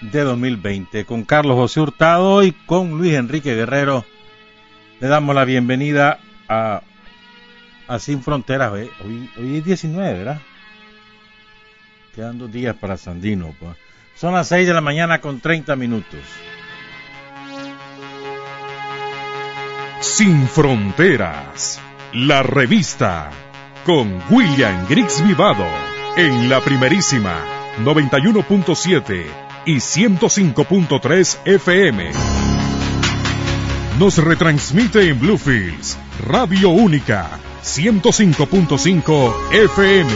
de 2020. Con Carlos José Hurtado y con Luis Enrique Guerrero le damos la bienvenida a, a Sin Fronteras. Hoy, hoy es 19, ¿verdad? Quedan dos días para Sandino. Pues. Son las 6 de la mañana con 30 minutos. Sin Fronteras la revista con William Griggs Vivado en la primerísima 91.7 y 105.3 FM. Nos retransmite en Bluefields, Radio Única 105.5 FM.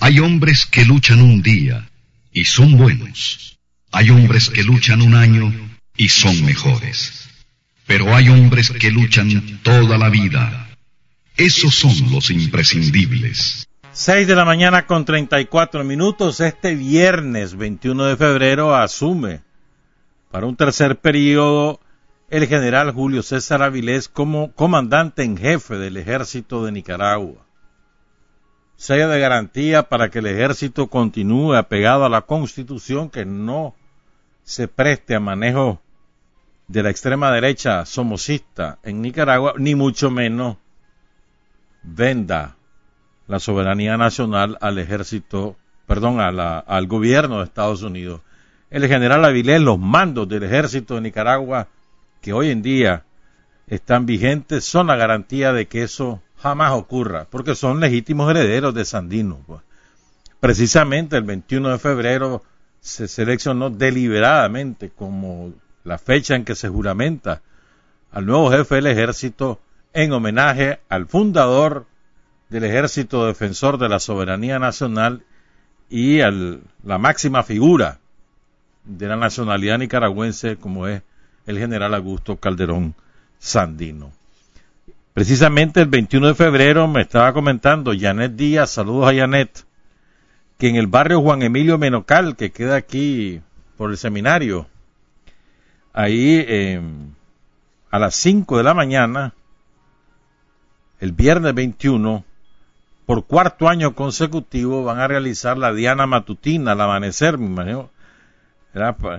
Hay hombres que luchan un día y son buenos hay hombres que luchan un año y son mejores. Pero hay hombres que luchan toda la vida. Esos son los imprescindibles. 6 de la mañana con 34 minutos. Este viernes 21 de febrero asume para un tercer periodo el general Julio César Avilés como comandante en jefe del ejército de Nicaragua. Sello de garantía para que el ejército continúe apegado a la constitución que no se preste a manejo de la extrema derecha somocista en Nicaragua, ni mucho menos venda la soberanía nacional al ejército, perdón, al gobierno de Estados Unidos. El general Avilés, los mandos del ejército de Nicaragua, que hoy en día están vigentes, son la garantía de que eso jamás ocurra, porque son legítimos herederos de Sandino. Pues. Precisamente el 21 de febrero se seleccionó deliberadamente como la fecha en que se juramenta al nuevo jefe del ejército en homenaje al fundador del ejército defensor de la soberanía nacional y a la máxima figura de la nacionalidad nicaragüense como es el general Augusto Calderón Sandino. Precisamente el 21 de febrero me estaba comentando Janet Díaz, saludos a Janet, que en el barrio Juan Emilio Menocal, que queda aquí por el seminario, ahí em, a las 5 de la mañana, el viernes 21, por cuarto año consecutivo van a realizar la Diana Matutina al amanecer, me imagino,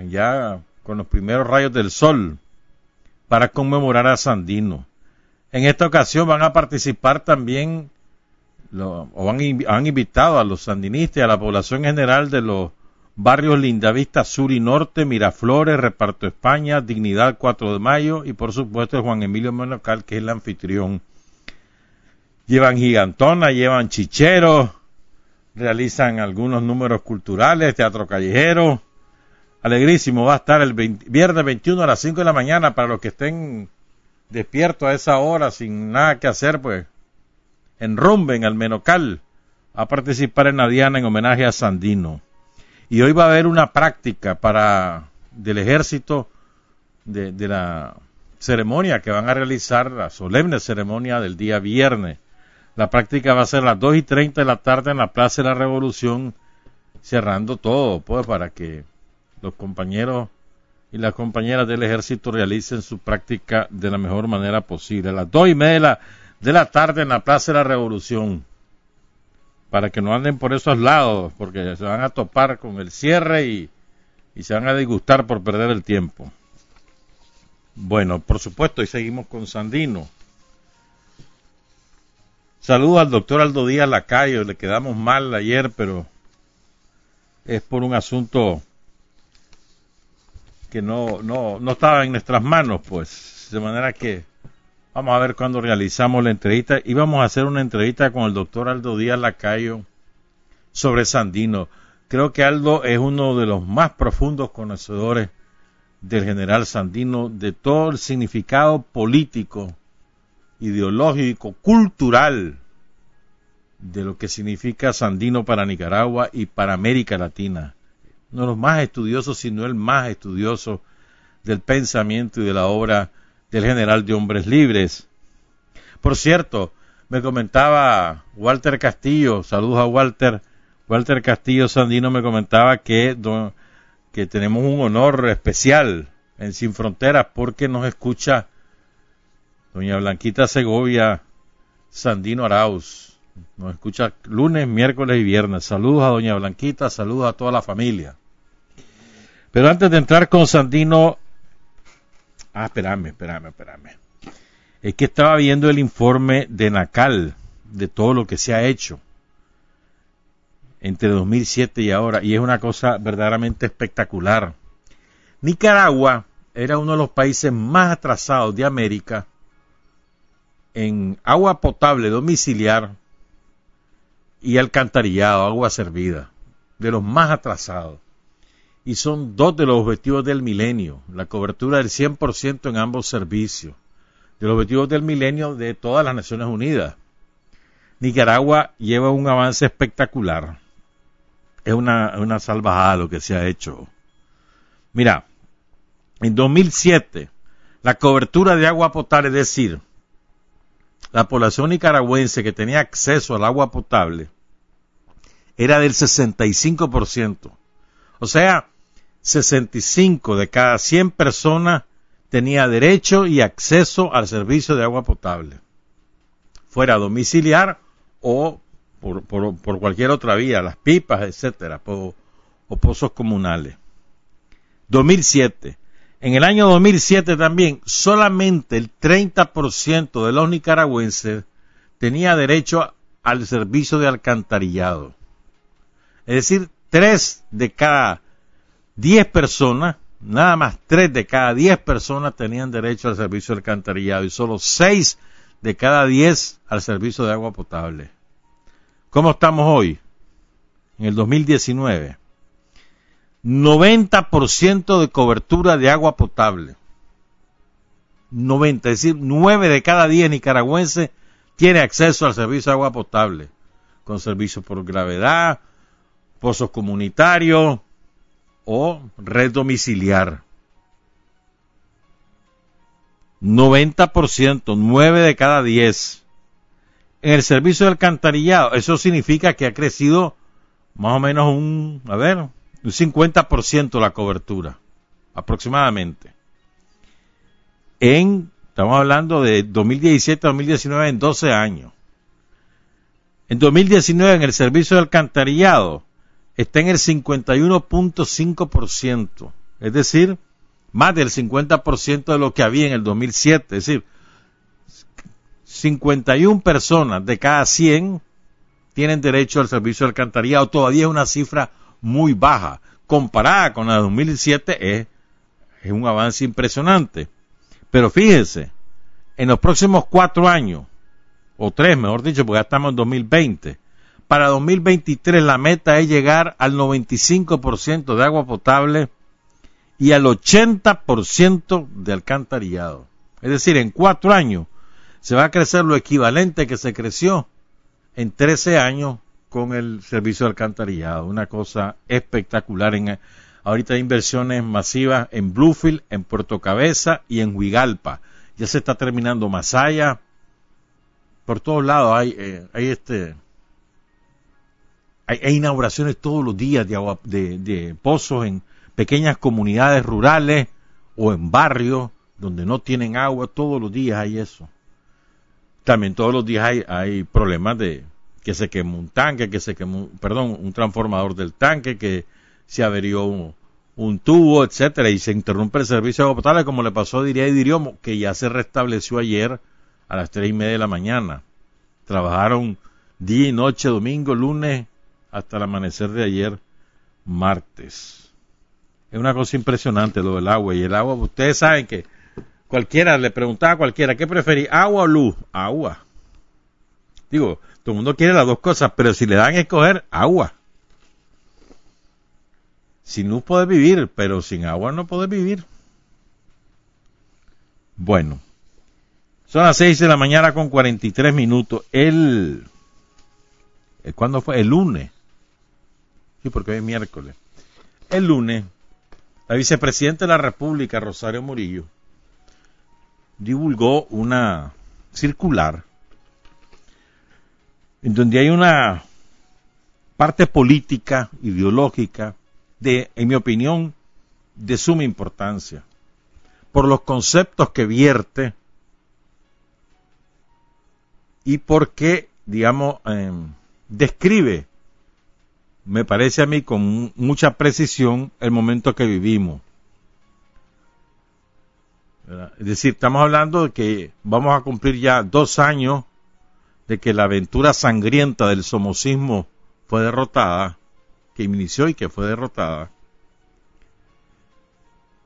ya con los primeros rayos del sol, para conmemorar a Sandino. En esta ocasión van a participar también o han, invitado a los sandinistas y a la población general de los barrios Lindavista Sur y Norte, Miraflores, Reparto España, Dignidad 4 de Mayo y por supuesto Juan Emilio Monocal, que es el anfitrión. Llevan gigantona, llevan chicheros, realizan algunos números culturales, teatro callejero. Alegrísimo, va a estar el viernes 21 a las 5 de la mañana para los que estén despiertos a esa hora sin nada que hacer, pues en Rombe, en Almenocal, a participar en la Diana en homenaje a Sandino. Y hoy va a haber una práctica para del ejército de la ceremonia que van a realizar, la solemne ceremonia del día viernes. La práctica va a ser a las 2 y 30 de la tarde en la Plaza de la Revolución, cerrando todo, pues, para que los compañeros y las compañeras del ejército realicen su práctica de la mejor manera posible. A las 2 y media de la de la tarde en la Plaza de la Revolución. Para que no anden por esos lados, porque se van a topar con el cierre y, se van a disgustar por perder el tiempo. Bueno, por supuesto, y seguimos con Sandino. Saludos al doctor Aldo Díaz Lacayo, le quedamos mal ayer, pero es por un asunto que no, no, no estaba en nuestras manos, pues. De manera que vamos a ver cuándo realizamos la entrevista. Y vamos a hacer una entrevista con el doctor Aldo Díaz Lacayo sobre Sandino. Creo que Aldo es uno de los más profundos conocedores del general Sandino, de todo el significado político, ideológico, cultural de lo que significa Sandino para Nicaragua y para América Latina. Uno de los más estudiosos, si no el más estudioso del pensamiento y de la obra del general de hombres libres. Por cierto, me comentaba Walter Castillo, saludos a Walter, Walter Castillo Sandino me comentaba que, que tenemos un honor especial en Sin Fronteras porque nos escucha doña Blanquita Segovia Sandino Arauz. Nos escucha lunes, miércoles y viernes. Saludos a doña Blanquita, saludos a toda la familia. Pero antes de entrar con Sandino... Ah, espérame, espérame, espérame. Es que estaba viendo el informe de Nacal de todo lo que se ha hecho entre 2007 y ahora, y es una cosa verdaderamente espectacular. Nicaragua era uno de los países más atrasados de América en agua potable domiciliar y alcantarillado, agua servida, de los más atrasados. Y son dos de los objetivos del milenio, la cobertura del 100% en ambos servicios, de los objetivos del milenio de todas las Naciones Unidas. Nicaragua lleva un avance espectacular es una, una salvajada lo que se ha hecho. Mira, en 2007, la cobertura de agua potable, es decir, la población nicaragüense que tenía acceso al agua potable, era del 65%. O sea, 65 de cada 100 personas tenía derecho y acceso al servicio de agua potable, fuera domiciliar o por, cualquier otra vía, las pipas, etcétera, o pozos comunales. 2007. En el año 2007 también, solamente el 30% de los nicaragüenses tenía derecho al servicio de alcantarillado. Es decir, 3 de cada 10 personas, nada más 3 de cada 10 personas tenían derecho al servicio de alcantarillado y solo 6 de cada 10 al servicio de agua potable. ¿Cómo estamos hoy? En el 2019. 90% de cobertura de agua potable. 90, es decir, 9 de cada 10 nicaragüenses tiene acceso al servicio de agua potable, con servicio por gravedad, pozos comunitarios o red domiciliar. 90%, 9 de cada 10 en el servicio de alcantarillado. Eso significa que ha crecido más o menos un, a ver, un 50% la cobertura, aproximadamente. En, estamos hablando de 2017 a 2019 en 12 años. En 2019 en el servicio de alcantarillado está en el 51.5%, es decir, más del 50% de lo que había en el 2007, es decir, 51 personas de cada 100 tienen derecho al servicio de alcantarillado. Todavía es una cifra muy baja. Comparada con la de 2007 es, es un avance impresionante. Pero fíjense, en los próximos cuatro años, o tres mejor dicho, porque ya estamos en 2020, para 2023 la meta es llegar al 95% de agua potable y al 80% de alcantarillado. Es decir, en cuatro años se va a crecer lo equivalente que se creció en 13 años con el servicio de alcantarillado. Una cosa espectacular. En, ahorita hay inversiones masivas en Bluefield, en Puerto Cabeza y en Huigalpa. Ya se está terminando Masaya. Por todos lados hay, eh, hay este hay, inauguraciones todos los días de, agua, de, de pozos en pequeñas comunidades rurales o en barrios donde no tienen agua. Todos los días hay eso. También todos los días hay, hay problemas de que se quemó un tanque, que se quemó, perdón, un transformador del tanque, que se averió un, tubo, etcétera, y se interrumpe el servicio de agua como le pasó Diría y Diriomo, que ya se restableció ayer a las tres y media de la mañana. Trabajaron día y noche, domingo, lunes, hasta el amanecer de ayer, martes. Es una cosa impresionante lo del agua. Y el agua, ustedes saben que cualquiera, le preguntaba a cualquiera, ¿qué preferís, agua o luz? Agua. Digo, todo el mundo quiere las dos cosas, pero si le dan a escoger, agua. Sin luz puede vivir, pero sin agua no puede vivir. Bueno, son las 6 de la mañana con 43 minutos. El, ¿Cuándo fue? El lunes. Sí, porque hoy es miércoles. El lunes, la vicepresidenta de la República, Rosario Murillo, divulgó una circular en donde hay una parte política, ideológica, de, en mi opinión, de suma importancia, por los conceptos que vierte y porque, digamos, em, describe, me parece a mí con mucha precisión, el momento que vivimos. Es decir, estamos hablando de que vamos a cumplir ya dos años de que la aventura sangrienta del somocismo fue derrotada, que inició y que fue derrotada.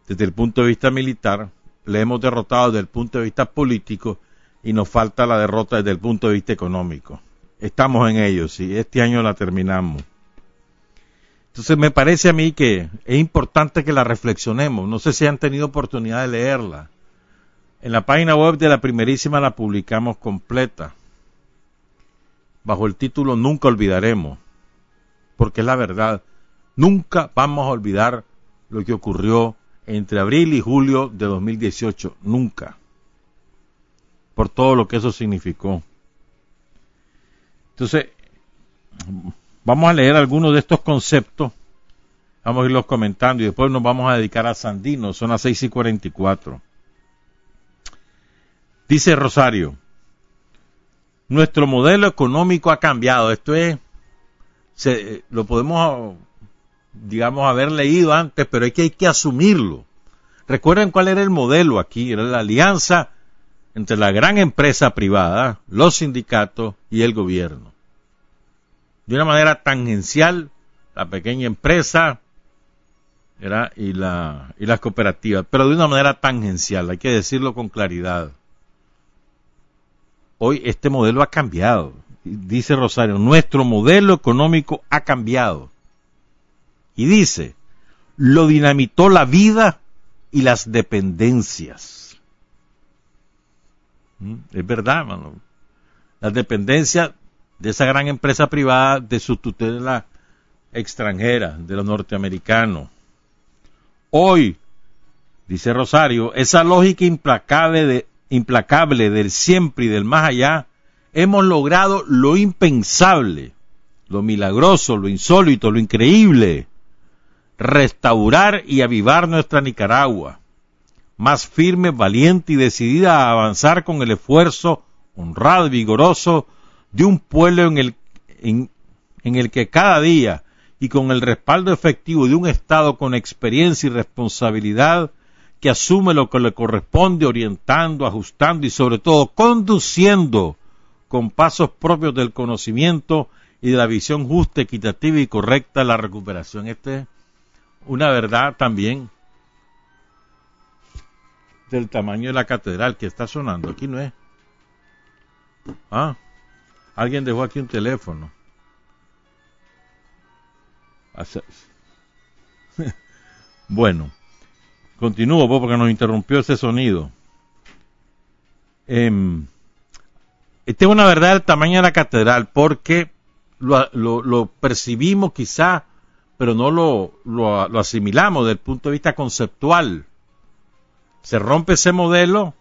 Desde el punto de vista militar, le hemos derrotado desde el punto de vista político y nos falta la derrota desde el punto de vista económico. Estamos en ello, sí, este año la terminamos. Entonces me parece a mí que es importante que la reflexionemos. No sé si han tenido oportunidad de leerla. En la página web de la primerísima la publicamos completa, bajo el título Nunca olvidaremos, porque es la verdad. Nunca vamos a olvidar lo que ocurrió entre abril y julio de 2018. Nunca por todo lo que eso significó. Entonces, vamos a leer algunos de estos conceptos, vamos a irlos comentando y después nos vamos a dedicar a Sandino, son las 6 y 44. Dice Rosario, nuestro modelo económico ha cambiado, esto es, se, lo podemos, digamos, haber leído antes, pero hay que, hay que asumirlo. Recuerden cuál era el modelo aquí, era la alianza entre la gran empresa privada, los sindicatos y el gobierno. De una manera tangencial, la pequeña empresa y, la, y las cooperativas, pero de una manera tangencial, hay que decirlo con claridad. Hoy este modelo ha cambiado, dice Rosario, nuestro modelo económico ha cambiado. Y dice, lo dinamitó la vida y las dependencias Mm, es verdad, mano. La dependencia de esa gran empresa privada de su tutela extranjera, de los norteamericanos. Hoy, dice Rosario, esa lógica implacable, de, implacable del siempre y del más allá, hemos logrado lo impensable, lo milagroso, lo insólito, lo increíble, restaurar y avivar nuestra Nicaragua más firme, valiente y decidida a avanzar con el esfuerzo honrado y vigoroso de un pueblo en el, en, el que cada día y con el respaldo efectivo de un Estado con experiencia y responsabilidad que asume lo que le corresponde, orientando, ajustando y sobre todo conduciendo con pasos propios del conocimiento y de la visión justa, equitativa y correcta la recuperación. Esta es una verdad también del tamaño de la catedral que está sonando. Aquí no es. Ah, alguien dejó aquí un teléfono. bueno, continúo pues, porque nos interrumpió ese sonido. Eh, este es una verdad del tamaño de la catedral porque lo, lo, percibimos quizá, pero no lo, lo asimilamos desde el punto de vista conceptual se rompe ese modelo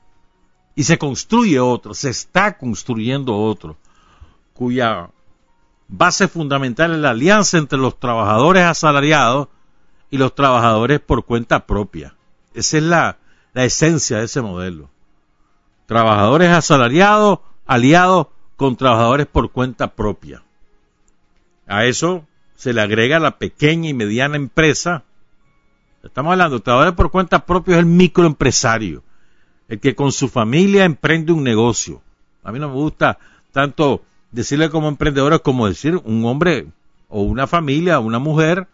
y se construye otro, se está construyendo otro, cuya base fundamental es la alianza entre los trabajadores asalariados y los trabajadores por cuenta propia. Esa es la, esencia de ese modelo. Trabajadores asalariados aliados con trabajadores por cuenta propia. A eso se le agrega la pequeña y mediana empresa Estamos hablando, el trabajador por cuenta propia es el microempresario, el que con su familia emprende un negocio. A mí no me gusta tanto decirle como emprendedor como decir un hombre o una familia, una mujer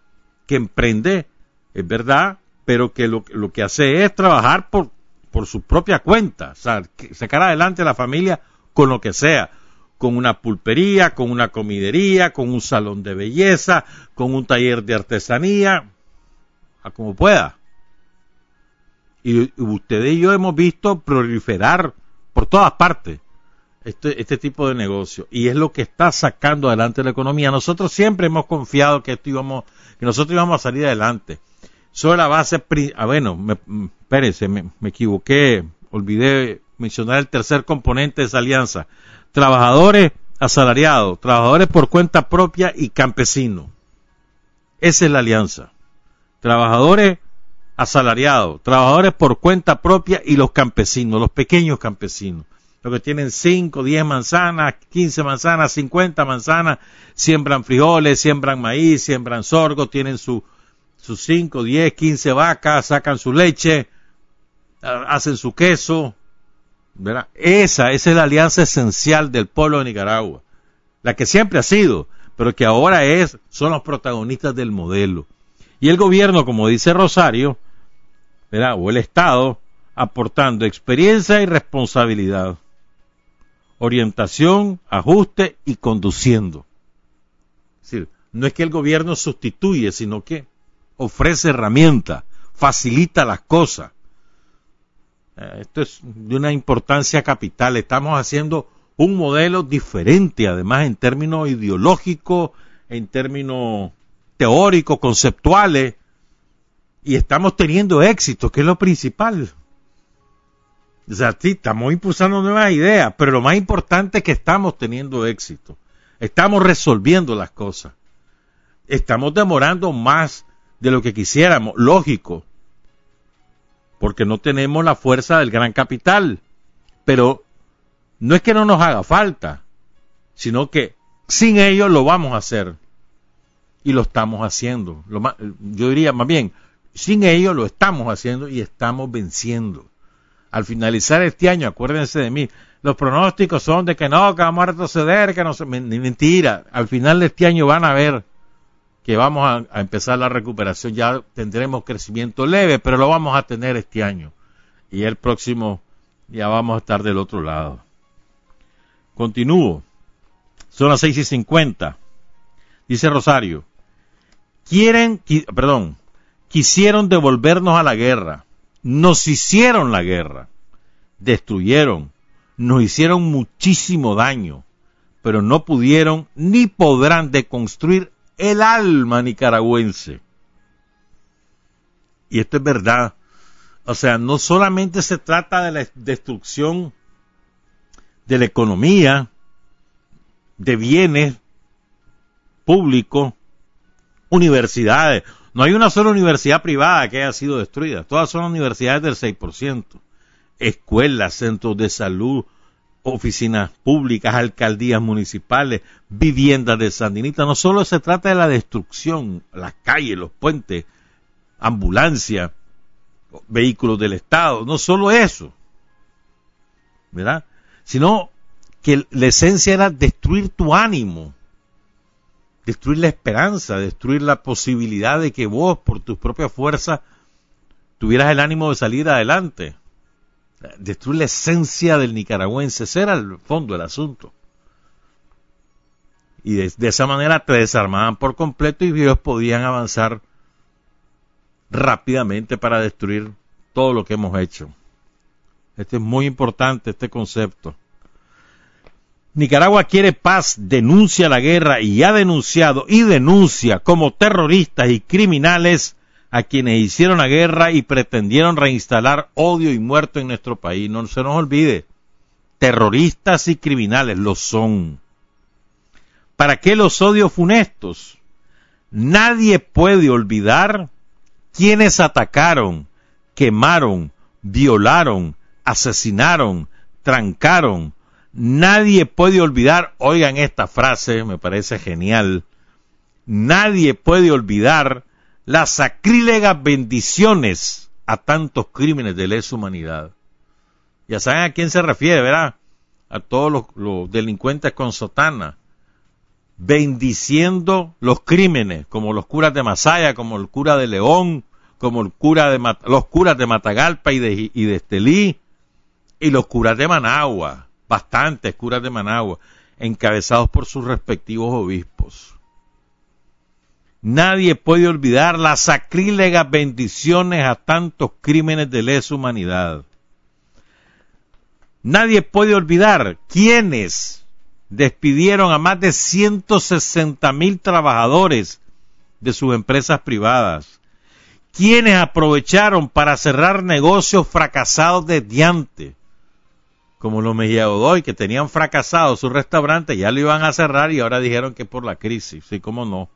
que emprende, es verdad, pero que lo, lo que hace es trabajar por, por su propia cuenta, o sea, sacar adelante a la familia con lo que sea, con una pulpería, con una comidería, con un salón de belleza, con un taller de artesanía, a como pueda. Y ustedes y yo hemos visto proliferar por todas partes este, este tipo de negocio. Y es lo que está sacando adelante la economía. Nosotros siempre hemos confiado que esto íbamos, que nosotros íbamos a salir adelante. Sobre la base, ah, bueno, me, mm, espérense, me, me equivoqué, olvidé mencionar el tercer componente de esa alianza. Trabajadores asalariados, trabajadores por cuenta propia y campesinos. Esa es la alianza. Trabajadores asalariados, trabajadores por cuenta propia y los campesinos, los pequeños campesinos. Los que tienen 5, 10 manzanas, 15 manzanas, 50 manzanas, siembran frijoles, siembran maíz, siembran sorgo, tienen sus 5, 10, 15 vacas, sacan su leche, hacen su queso. ¿verdad? Esa, esa es la alianza esencial del pueblo de Nicaragua. La que siempre ha sido, pero que ahora es, son los protagonistas del modelo. Y el gobierno, como dice Rosario, ¿verdad? o el Estado, aportando experiencia y responsabilidad, orientación, ajuste y conduciendo. Es decir, no es que el gobierno sustituye, sino que ofrece herramientas, facilita las cosas. Eh, esto es de una importancia capital. Estamos haciendo un modelo diferente, además en términos ideológicos, en términos teóricos, conceptuales, y estamos teniendo éxito, que es lo principal. O sea, sí, estamos impulsando nuevas ideas, pero lo más importante es que estamos teniendo éxito. Estamos resolviendo las cosas. Estamos demorando más de lo que quisiéramos, lógico, porque no tenemos la fuerza del gran capital. Pero no es que no nos haga falta, sino que sin ello lo vamos a hacer. Y lo estamos haciendo. yo diría más bien, sin ello lo estamos haciendo y estamos venciendo al finalizar este año, acuérdense de mí, los pronósticos son de que no, que vamos a retroceder, que no. Mentira, al final de este año van a ver que vamos a, empezar la recuperación, ya tendremos crecimiento leve, pero lo vamos a tener este año. Y el próximo ya vamos a estar del otro lado. Continúo. Son las seis y cincuenta. Dice Rosario. Quieren, perdón, quisieron devolvernos a la guerra nos hicieron la guerra, destruyeron, nos hicieron muchísimo daño, pero no pudieron ni podrán deconstruir el alma nicaragüense. Y esto es verdad. O sea, no solamente se trata de la destrucción de la economía, de bienes públicos, universidades. No hay una sola universidad privada que haya sido destruida. Todas son universidades del 6%. Escuelas, centros de salud, oficinas públicas, alcaldías municipales, viviendas de sandinitas. No solo se trata de la destrucción, las calles, los puentes, ambulancias, vehículos del Estado. No solo eso. ¿Verdad? Sino que la esencia era destruir tu ánimo destruir la esperanza, destruir la posibilidad de que vos, por tus propias fuerzas, tuvieras el ánimo de salir adelante. Destruir la esencia del nicaragüense, ese era el fondo del asunto. Y de, esa manera te desarmaban por completo y ellos podían avanzar rápidamente para destruir todo lo que hemos hecho. Este es muy importante, este concepto. Nicaragua quiere paz, denuncia la guerra y ha denunciado y denuncia como terroristas y criminales a quienes hicieron la guerra y pretendieron reinstalar odio y muerto en nuestro país. No se nos olvide, terroristas y criminales lo son. ¿Para qué los odios funestos? Nadie puede olvidar quienes atacaron, quemaron, violaron, asesinaron, trancaron, Nadie puede olvidar, oigan esta frase, me parece genial, nadie puede olvidar las sacrílegas bendiciones a tantos crímenes de lesa humanidad. Ya saben a quién se refiere, ¿verdad? A todos los, delincuentes con sotana, bendiciendo los crímenes, como los curas de Masaya, como el cura de León, como el cura de los curas de Matagalpa y de, y de Estelí, y los curas de Managua, bastantes curas de Managua, encabezados por sus respectivos obispos. Nadie puede olvidar las sacrílegas bendiciones a tantos crímenes de lesa humanidad. Nadie puede olvidar quiénes despidieron a más de 160 mil trabajadores de sus empresas privadas, quienes aprovecharon para cerrar negocios fracasados de diante, como los Mejía Godoy, que tenían fracasado su restaurante, ya lo iban a cerrar y ahora dijeron que por la crisis, sí, cómo no,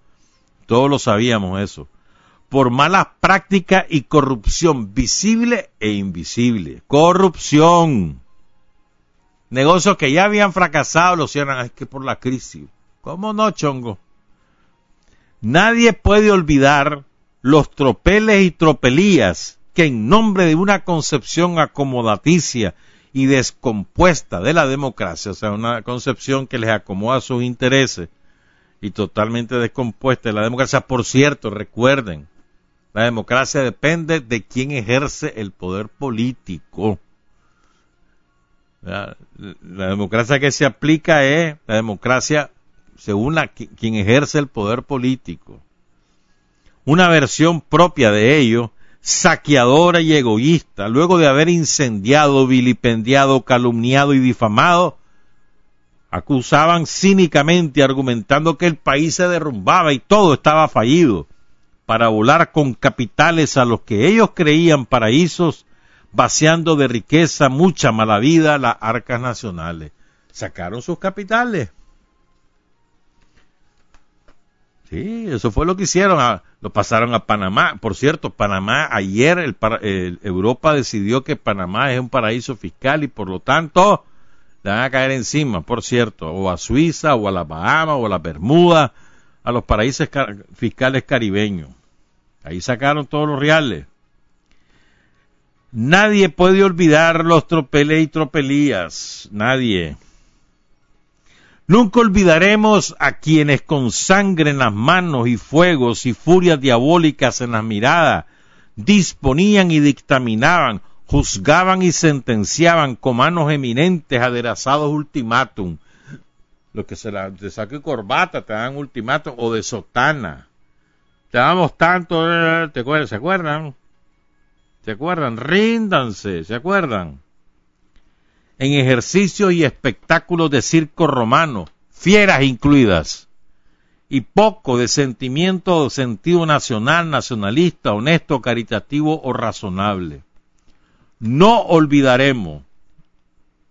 todos lo sabíamos eso, por malas prácticas y corrupción visible e invisible, corrupción, negocios que ya habían fracasado, lo cierran, es que por la crisis, ¿cómo no, chongo? Nadie puede olvidar los tropeles y tropelías que en nombre de una concepción acomodaticia y descompuesta de la democracia, o sea, una concepción que les acomoda sus intereses y totalmente descompuesta de la democracia. Por cierto, recuerden, la democracia depende de quién ejerce el poder político. La, democracia que se aplica es la democracia según la, quien ejerce el poder político una versión propia de ello, saqueadora y egoísta, luego de haber incendiado, vilipendiado, calumniado y difamado, acusaban cínicamente argumentando que el país se derrumbaba y todo estaba fallido, para volar con capitales a los que ellos creían paraísos, vaciando de riqueza mucha mala vida las arcas nacionales. Sacaron sus capitales. Sí, eso fue lo que hicieron. Ah, lo pasaron a Panamá. Por cierto, Panamá, ayer el, Europa decidió que Panamá es un paraíso fiscal y por lo tanto van a caer encima, por cierto, o a Suiza, o a las Bahamas, o a las Bermudas, a los paraísos fiscales caribeños. Ahí sacaron todos los reales. Nadie puede olvidar los tropeles y tropelías. Nadie. Nunca olvidaremos a quienes con sangre en las manos y fuegos y furias diabólicas en las miradas disponían y dictaminaban, juzgaban y sentenciaban con manos eminentes aderazados ultimátum. Lo que se la, de corbata te dan ultimátum o de sotana. Te damos tanto, eh, ¿te acuerdan? ¿Se acuerdan? ¿Se acuerdan? Ríndanse, ¿se acuerdan? en ejercicios y espectáculos de circo romano, fieras incluidas, y poco de sentimiento o sentido nacional, nacionalista, honesto, caritativo o razonable. No olvidaremos,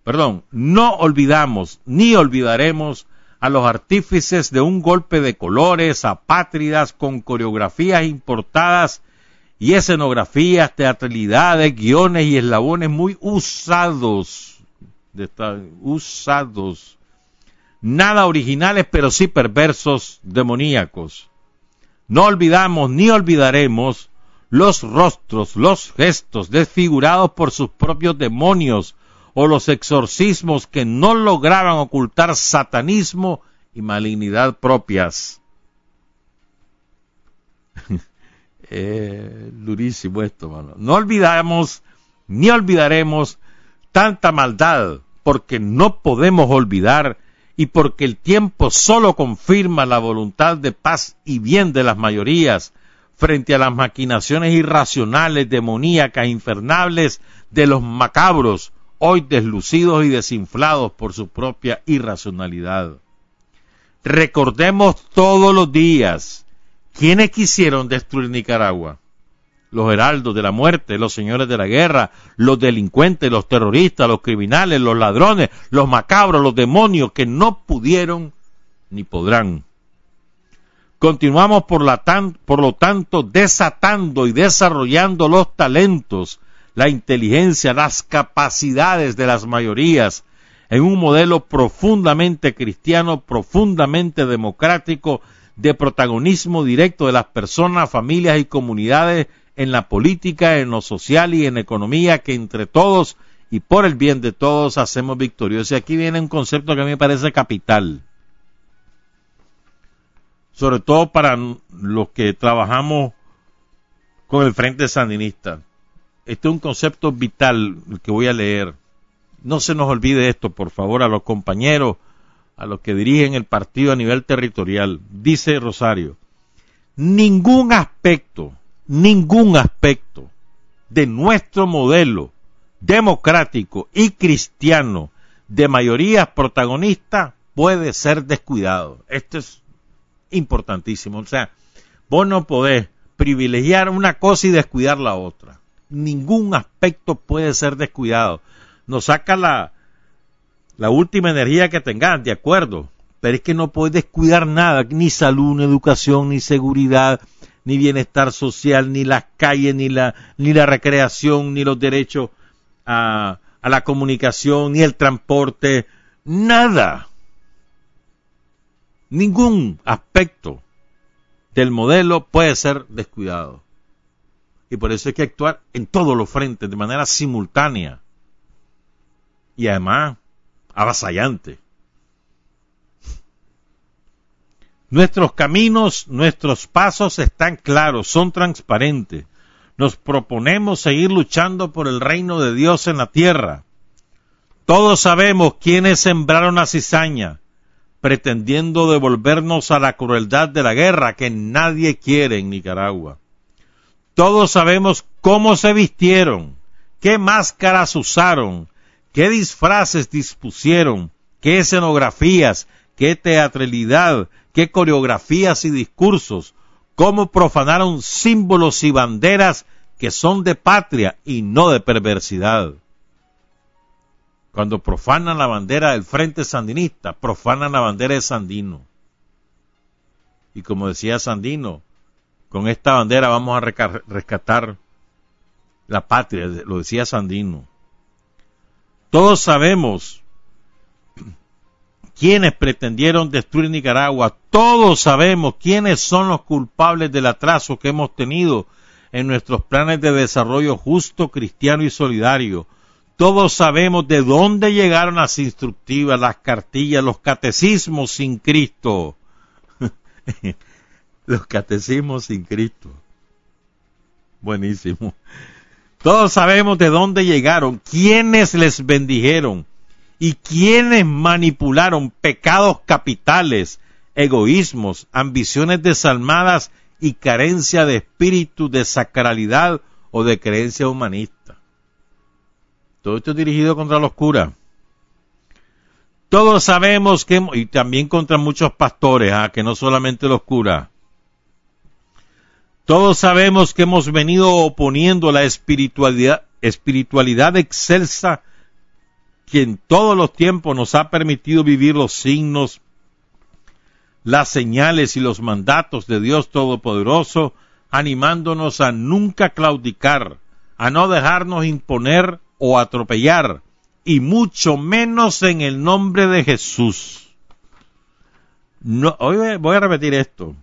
perdón, no olvidamos ni olvidaremos a los artífices de un golpe de colores apátridas con coreografías importadas y escenografías, teatralidades, guiones y eslabones muy usados usados, nada originales, pero sí perversos, demoníacos. No olvidamos ni olvidaremos los rostros, los gestos desfigurados por sus propios demonios o los exorcismos que no lograban ocultar satanismo y malignidad propias. eh, durísimo esto, mano. No olvidamos ni olvidaremos tanta maldad porque no podemos olvidar y porque el tiempo solo confirma la voluntad de paz y bien de las mayorías frente a las maquinaciones irracionales, demoníacas, infernables de los macabros, hoy deslucidos y desinflados por su propia irracionalidad. Recordemos todos los días quienes quisieron destruir Nicaragua los heraldos de la muerte, los señores de la guerra, los delincuentes, los terroristas, los criminales, los ladrones, los macabros, los demonios que no pudieron ni podrán. Continuamos por, la por lo tanto desatando y desarrollando los talentos, la inteligencia, las capacidades de las mayorías en un modelo profundamente cristiano, profundamente democrático, de protagonismo directo de las personas, familias y comunidades en la política, en lo social y en economía, que entre todos y por el bien de todos hacemos victoriosos. Y aquí viene un concepto que a mí me parece capital. Sobre todo para los que trabajamos con el Frente Sandinista. Este es un concepto vital que voy a leer. No se nos olvide esto, por favor, a los compañeros, a los que dirigen el partido a nivel territorial. Dice Rosario, ningún aspecto, ningún aspecto de nuestro modelo democrático y cristiano de mayorías protagonistas puede ser descuidado. Esto es importantísimo. O sea, vos no podés privilegiar una cosa y descuidar la otra. Ningún aspecto puede ser descuidado. Nos saca la, la última energía que tengan, de acuerdo. Pero es que no puedes descuidar nada, ni salud, ni educación, ni seguridad, ni bienestar social, ni las calles, ni la, ni la recreación, ni los derechos a, a la comunicación, ni el transporte, nada. Ningún aspecto del modelo puede ser descuidado. Y por eso hay que actuar en todos los frentes de manera simultánea. Y además, avasallante. Nuestros caminos, nuestros pasos están claros, son transparentes. Nos proponemos seguir luchando por el reino de Dios en la tierra. Todos sabemos quiénes sembraron la cizaña, pretendiendo devolvernos a la crueldad de la guerra que nadie quiere en Nicaragua. Todos sabemos cómo se vistieron, qué máscaras usaron, qué disfraces dispusieron, qué escenografías, qué teatralidad, qué coreografías y discursos, cómo profanaron símbolos y banderas que son de patria y no de perversidad. Cuando profanan la bandera del Frente Sandinista, profanan la bandera de Sandino. Y como decía Sandino, con esta bandera vamos a rescatar la patria, lo decía Sandino. Todos sabemos quiénes pretendieron destruir Nicaragua, todos sabemos quiénes son los culpables del atraso que hemos tenido en nuestros planes de desarrollo justo, cristiano y solidario. Todos sabemos de dónde llegaron las instructivas, las cartillas, los catecismos sin Cristo. los catecismos sin Cristo. Buenísimo. Todos sabemos de dónde llegaron, quiénes les bendijeron y quiénes manipularon pecados capitales, egoísmos, ambiciones desalmadas y carencia de espíritu, de sacralidad o de creencia humanista. Todo esto es dirigido contra los curas. Todos sabemos que, y también contra muchos pastores, ¿ah? que no solamente los curas. Todos sabemos que hemos venido oponiendo la espiritualidad, espiritualidad excelsa que en todos los tiempos nos ha permitido vivir los signos, las señales y los mandatos de Dios Todopoderoso, animándonos a nunca claudicar, a no dejarnos imponer o atropellar, y mucho menos en el nombre de Jesús. No, hoy voy a repetir esto.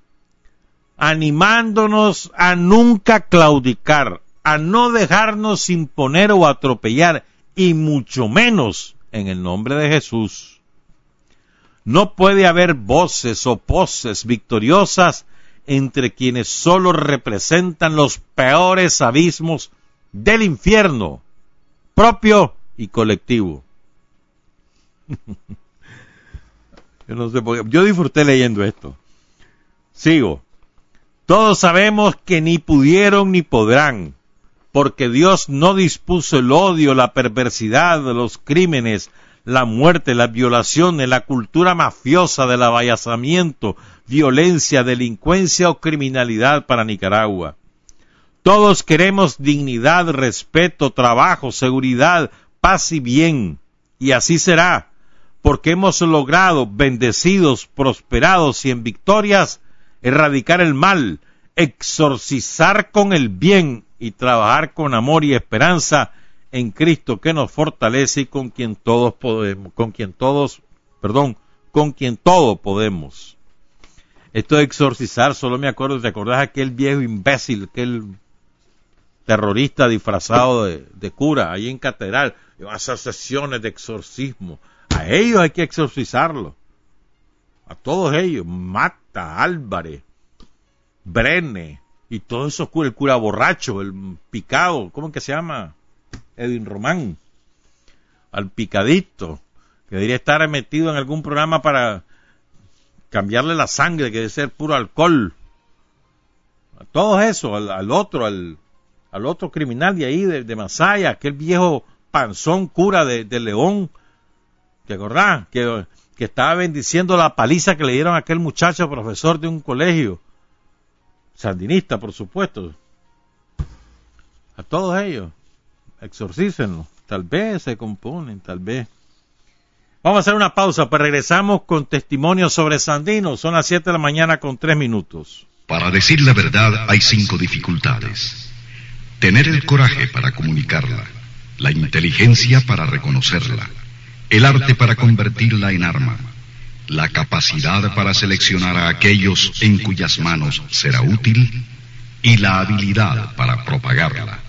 Animándonos a nunca claudicar, a no dejarnos imponer o atropellar, y mucho menos en el nombre de Jesús. No puede haber voces o poses victoriosas entre quienes sólo representan los peores abismos del infierno propio y colectivo. yo no sé yo disfruté leyendo esto. Sigo. Todos sabemos que ni pudieron ni podrán, porque Dios no dispuso el odio, la perversidad, los crímenes, la muerte, las violaciones, la cultura mafiosa del avallazamiento, violencia, delincuencia o criminalidad para Nicaragua. Todos queremos dignidad, respeto, trabajo, seguridad, paz y bien. Y así será, porque hemos logrado, bendecidos, prosperados y en victorias, erradicar el mal, exorcizar con el bien y trabajar con amor y esperanza en Cristo que nos fortalece y con quien todos podemos, con quien todos, perdón, con quien todo podemos. Esto de exorcizar, solo me acuerdo, ¿te acordás aquel viejo imbécil, aquel terrorista disfrazado de, cura ahí en catedral, hacer sesiones de exorcismo. A ellos hay que exorcizarlo. a todos ellos, Mata, Álvarez, Brene, y todo eso, el cura borracho, el picado, ¿cómo que se llama? Edwin Román, al picadito, que debería estar metido en algún programa para cambiarle la sangre, que debe ser puro alcohol. A todos eso, al, otro, al, al, otro criminal de ahí, de, Masaya, aquel viejo panzón cura de, León, ¿te acordás? Que, estaba bendiciendo la paliza que le dieron a aquel muchacho profesor de un colegio sandinista, por supuesto. A todos ellos, exorcícenlo. Tal vez se componen, tal vez. Vamos a hacer una pausa, pues regresamos con testimonios sobre Sandino. Son las 7 de la mañana con 3 minutos. Para decir la verdad hay cinco dificultades. Tener el coraje para comunicarla, la inteligencia para reconocerla, el arte para convertirla en arma, la capacidad para seleccionar a aquellos en cuyas manos será útil y la habilidad para propagarla.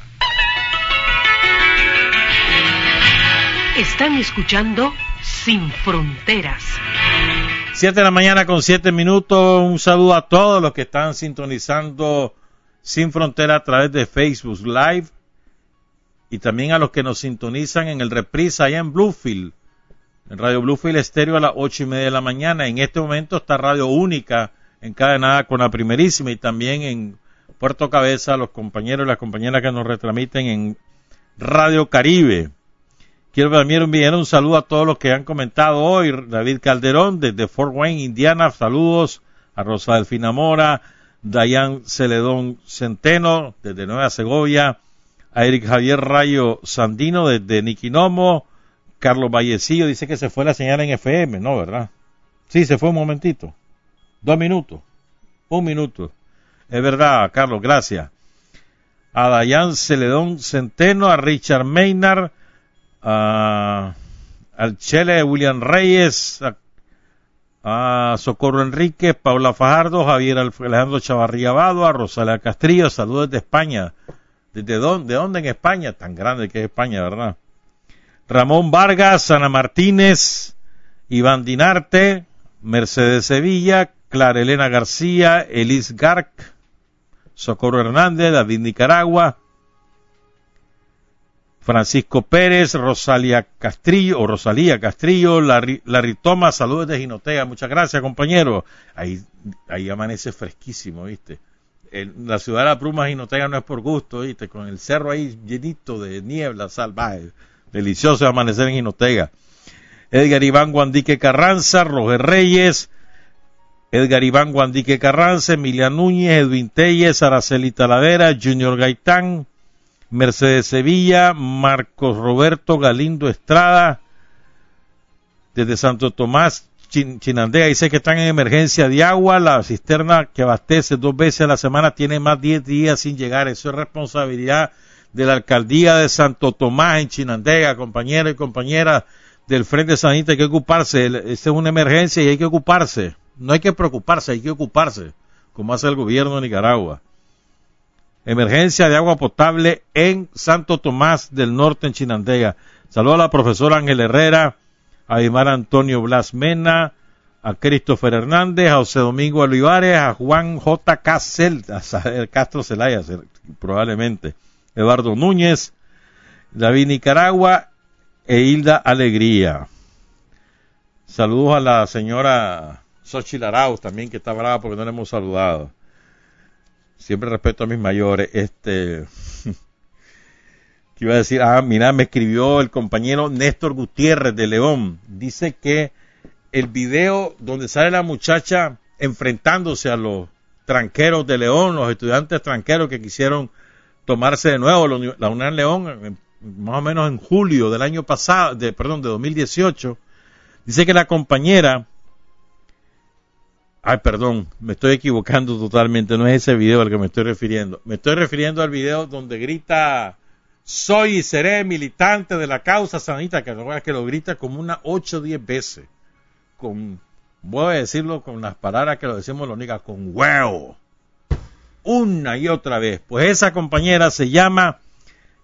Están escuchando Sin Fronteras. Siete de la mañana con siete minutos. Un saludo a todos los que están sintonizando Sin Fronteras a través de Facebook Live y también a los que nos sintonizan en el reprisa allá en Bluefield en Radio Bluefield Estéreo a las ocho y media de la mañana. En este momento está Radio Única encadenada con la primerísima y también en Puerto Cabeza los compañeros y las compañeras que nos retransmiten en Radio Caribe. Quiero también enviar un saludo a todos los que han comentado hoy. David Calderón desde Fort Wayne, Indiana. Saludos a Rosa Delfina Mora, Dayan Celedón Centeno desde Nueva Segovia, a Eric Javier Rayo Sandino desde Niquinomo, Carlos Vallecillo dice que se fue la señal en FM, ¿no, verdad? Sí, se fue un momentito. Dos minutos. Un minuto. Es verdad, Carlos, gracias. A Dayan Celedón Centeno, a Richard Maynard, a, al Chele William Reyes, a, Socorro Enrique, Paula Fajardo, Javier Alejandro Chavarría Abado, a Rosalia Castrillo, saludos desde España. ¿Desde dónde, de dónde en España? Tan grande que es España, ¿verdad? Ramón Vargas, Ana Martínez, Iván Dinarte, Mercedes Sevilla, Clara Elena García, Elis Garc, Socorro Hernández, David Nicaragua, Francisco Pérez, Rosalia Castrillo, o Rosalía Castrillo, Larry, Thomas, saludos de Ginotega, muchas gracias compañero. Ahí, ahí amanece fresquísimo, viste. la ciudad de la Pluma Ginotega no es por gusto, viste, con el cerro ahí llenito de niebla salvaje. Delicioso amanecer en Ginotega. Edgar Iván Guandique Carranza, Roger Reyes, Edgar Iván Guandique Carranza, Emilia Núñez, Edwin Telles, Araceli Talavera, Junior Gaitán, Mercedes Sevilla, Marcos Roberto Galindo Estrada, desde Santo Tomás, Chinandega, dice que están en emergencia de agua, la cisterna que abastece dos veces a la semana tiene más de 10 días sin llegar, eso es responsabilidad de la alcaldía de Santo Tomás en Chinandega, compañeros y compañeras del Frente Sanita, hay que ocuparse. Esta es una emergencia y hay que ocuparse. No hay que preocuparse, hay que ocuparse, como hace el gobierno de Nicaragua. Emergencia de agua potable en Santo Tomás del Norte, en Chinandega. Saludo a la profesora Ángel Herrera, a Aymar Antonio Blas Mena, a Christopher Hernández, a José Domingo Olivares, a Juan J. Castro a Castro Celaya, probablemente Eduardo Núñez, David Nicaragua e Hilda Alegría. Saludos a la señora Xochitl también, que está brava porque no le hemos saludado. Siempre respeto a mis mayores. Este. que iba a decir? Ah, mira, me escribió el compañero Néstor Gutiérrez de León. Dice que el video donde sale la muchacha enfrentándose a los tranqueros de León, los estudiantes tranqueros que quisieron tomarse de nuevo la UNAM León, más o menos en julio del año pasado, de, perdón, de 2018, dice que la compañera, ay, perdón, me estoy equivocando totalmente, no es ese video al que me estoy refiriendo, me estoy refiriendo al video donde grita, soy y seré militante de la causa sanita, que, que lo grita como unas 8 o 10 veces, con, voy a decirlo con las palabras que lo decimos los niggas, con huevo. Una y otra vez. Pues esa compañera se llama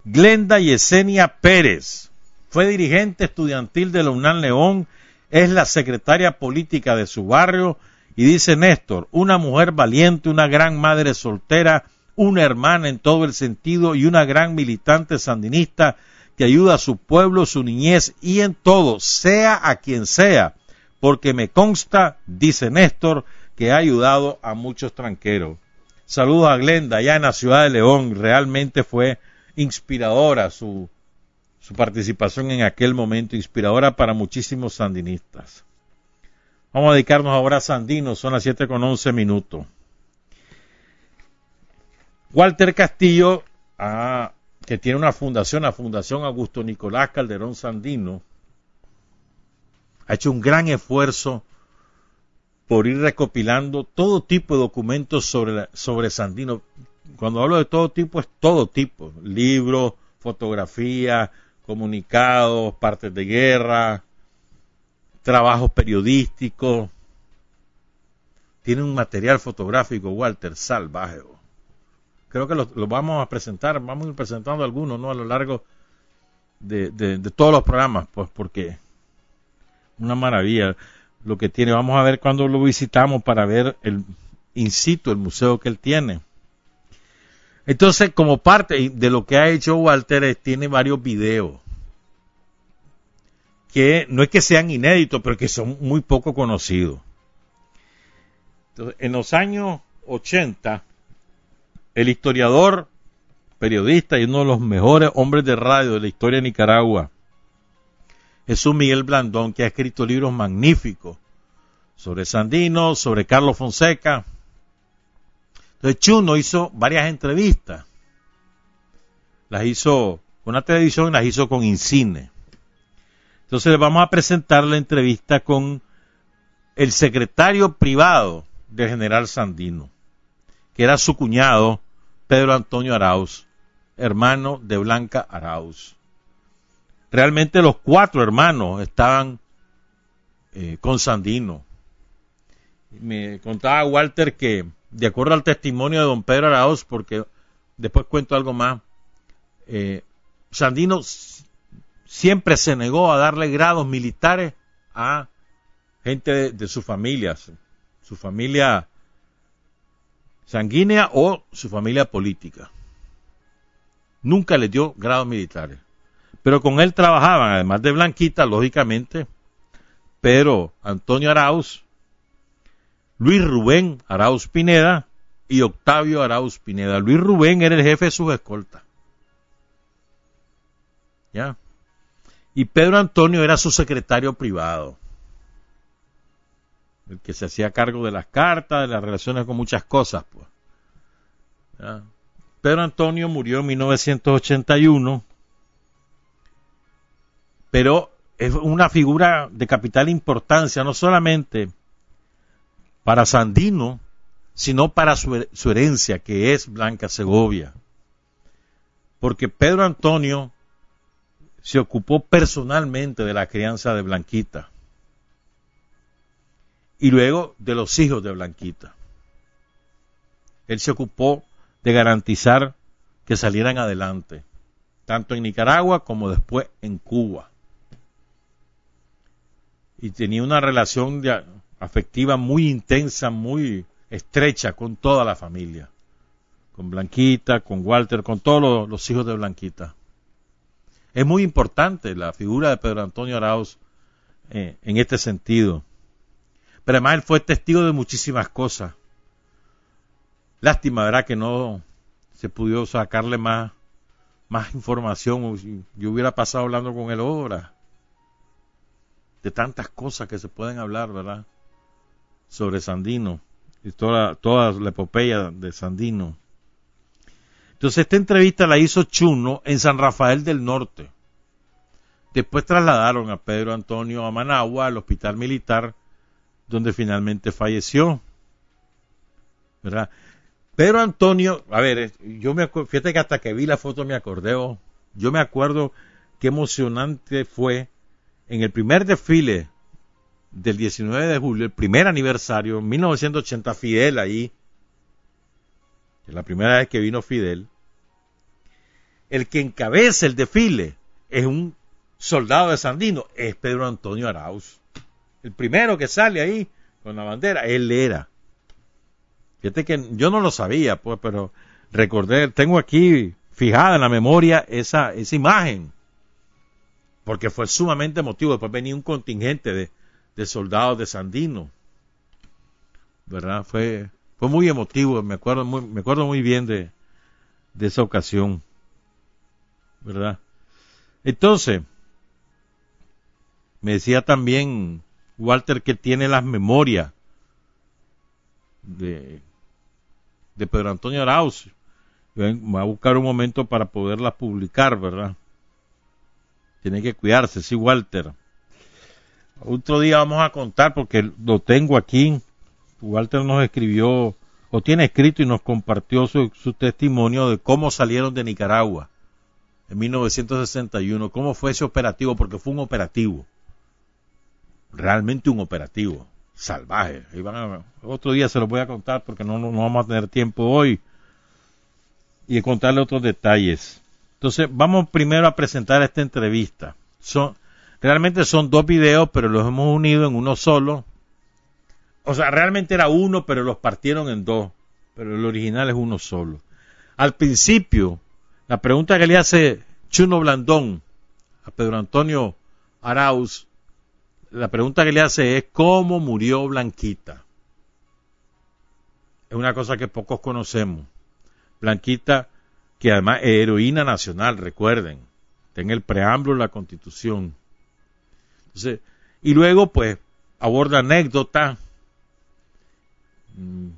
Glenda Yesenia Pérez. Fue dirigente estudiantil de la UNAM León. Es la secretaria política de su barrio y dice Néstor, una mujer valiente, una gran madre soltera, una hermana en todo el sentido y una gran militante sandinista que ayuda a su pueblo, su niñez y en todo, sea a quien sea, porque me consta, dice Néstor, que ha ayudado a muchos tranqueros. Saludos a Glenda, allá en la ciudad de León, realmente fue inspiradora su, su participación en aquel momento, inspiradora para muchísimos sandinistas. Vamos a dedicarnos ahora a Sandino, son las 7 con 11 minutos. Walter Castillo, ah, que tiene una fundación, la Fundación Augusto Nicolás Calderón Sandino, ha hecho un gran esfuerzo por ir recopilando todo tipo de documentos sobre, sobre Sandino. Cuando hablo de todo tipo, es todo tipo, libros, fotografías, comunicados, partes de guerra, trabajos periodísticos. Tiene un material fotográfico, Walter, salvaje. Creo que lo, vamos a presentar, vamos a ir presentando algunos, ¿no? A lo largo de, todos los programas, pues porque una maravilla lo que tiene. Vamos a ver cuando lo visitamos para ver el in situ, el museo que él tiene. Entonces, como parte de lo que ha hecho Walter, tiene varios videos que no es que sean inéditos, pero que son muy poco conocidos. en los años 80, el historiador, periodista y uno de los mejores hombres de radio de la historia de Nicaragua, Jesús Miguel Blandón, que ha escrito libros magníficos sobre Sandino, sobre Carlos Fonseca. Entonces Chuno hizo varias entrevistas. Las hizo con la televisión y las hizo con Incine. Entonces le vamos a presentar la entrevista con el secretario privado del general Sandino, que era su cuñado, Pedro Antonio Arauz, hermano de Blanca Arauz. Realmente los cuatro hermanos estaban eh, con Sandino. Me contaba Walter que, de acuerdo al testimonio de don Pedro Arauz, porque después cuento algo más, eh, Sandino siempre se negó a darle grados militares a gente de, su familia, su, familia sanguínea o su familia política. Nunca le dio grados militares. Pero con él trabajaban, además de Blanquita, lógicamente, pero Antonio Arauz, Luis Rubén Arauz Pineda y Octavio Arauz Pineda. Luis Rubén era el jefe de sus escoltas. ¿Ya? Y Pedro Antonio era su secretario privado, el que se hacía cargo de las cartas, de las relaciones con muchas cosas. Pues. Pedro Antonio murió en 1981, pero es una figura de capital importancia, no solamente para Sandino, sino para su, su herencia, que es Blanca Segovia. Porque Pedro Antonio se ocupó personalmente de la crianza de Blanquita y luego de los hijos de Blanquita. Él se ocupó de garantizar que salieran adelante, tanto en Nicaragua como después en Cuba. Y tenía una relación afectiva muy intensa, muy estrecha con toda la familia, con Blanquita, con Walter, con todos los hijos de Blanquita. Es muy importante la figura de Pedro Antonio Arauz eh, en este sentido. Pero además él fue testigo de muchísimas cosas. Lástima, ¿verdad? Que no se pudo sacarle más, más información. Yo hubiera pasado hablando con él horas. De tantas cosas que se pueden hablar, ¿verdad? Sobre Sandino. Y toda, toda la epopeya de Sandino. Entonces esta entrevista la hizo Chuno en San Rafael del Norte. Después trasladaron a Pedro Antonio a Managua, al hospital militar, donde finalmente falleció. ¿Verdad? Pedro Antonio, a ver, yo me fíjate que hasta que vi la foto me acordé, oh, yo me acuerdo qué emocionante fue en el primer desfile del 19 de julio, el primer aniversario, 1980, Fidel ahí, la primera vez que vino Fidel, el que encabeza el desfile es un soldado de Sandino, es Pedro Antonio Arauz. el primero que sale ahí con la bandera, él era. Fíjate que yo no lo sabía, pues, pero recordé, tengo aquí fijada en la memoria esa, esa imagen, porque fue sumamente emotivo. Después venía un contingente de, de soldados de Sandino, ¿verdad? Fue, fue muy emotivo, me acuerdo muy, me acuerdo muy bien de, de esa ocasión, ¿verdad? Entonces, me decía también Walter que tiene las memorias de, de Pedro Antonio Arauz. Va a buscar un momento para poderlas publicar, ¿verdad? Tiene que cuidarse, sí, Walter. Otro día vamos a contar porque lo tengo aquí. Walter nos escribió, o tiene escrito y nos compartió su, su testimonio de cómo salieron de Nicaragua en 1961. ¿Cómo fue ese operativo? Porque fue un operativo. Realmente un operativo salvaje. otro día se lo voy a contar porque no, no, vamos a tener tiempo hoy. Y contarle otros detalles. Entonces, vamos primero a presentar esta entrevista. Son, realmente son dos videos, pero los hemos unido en uno solo. O sea, realmente era uno, pero los partieron en dos. Pero el original es uno solo. Al principio, la pregunta que le hace Chuno Blandón a Pedro Antonio Arauz, la pregunta que le hace es ¿cómo murió Blanquita? Es una cosa que pocos conocemos. Blanquita, que además es heroína nacional, recuerden, en el preámbulo de la Constitución. y luego, pues, aborda anécdotas mm,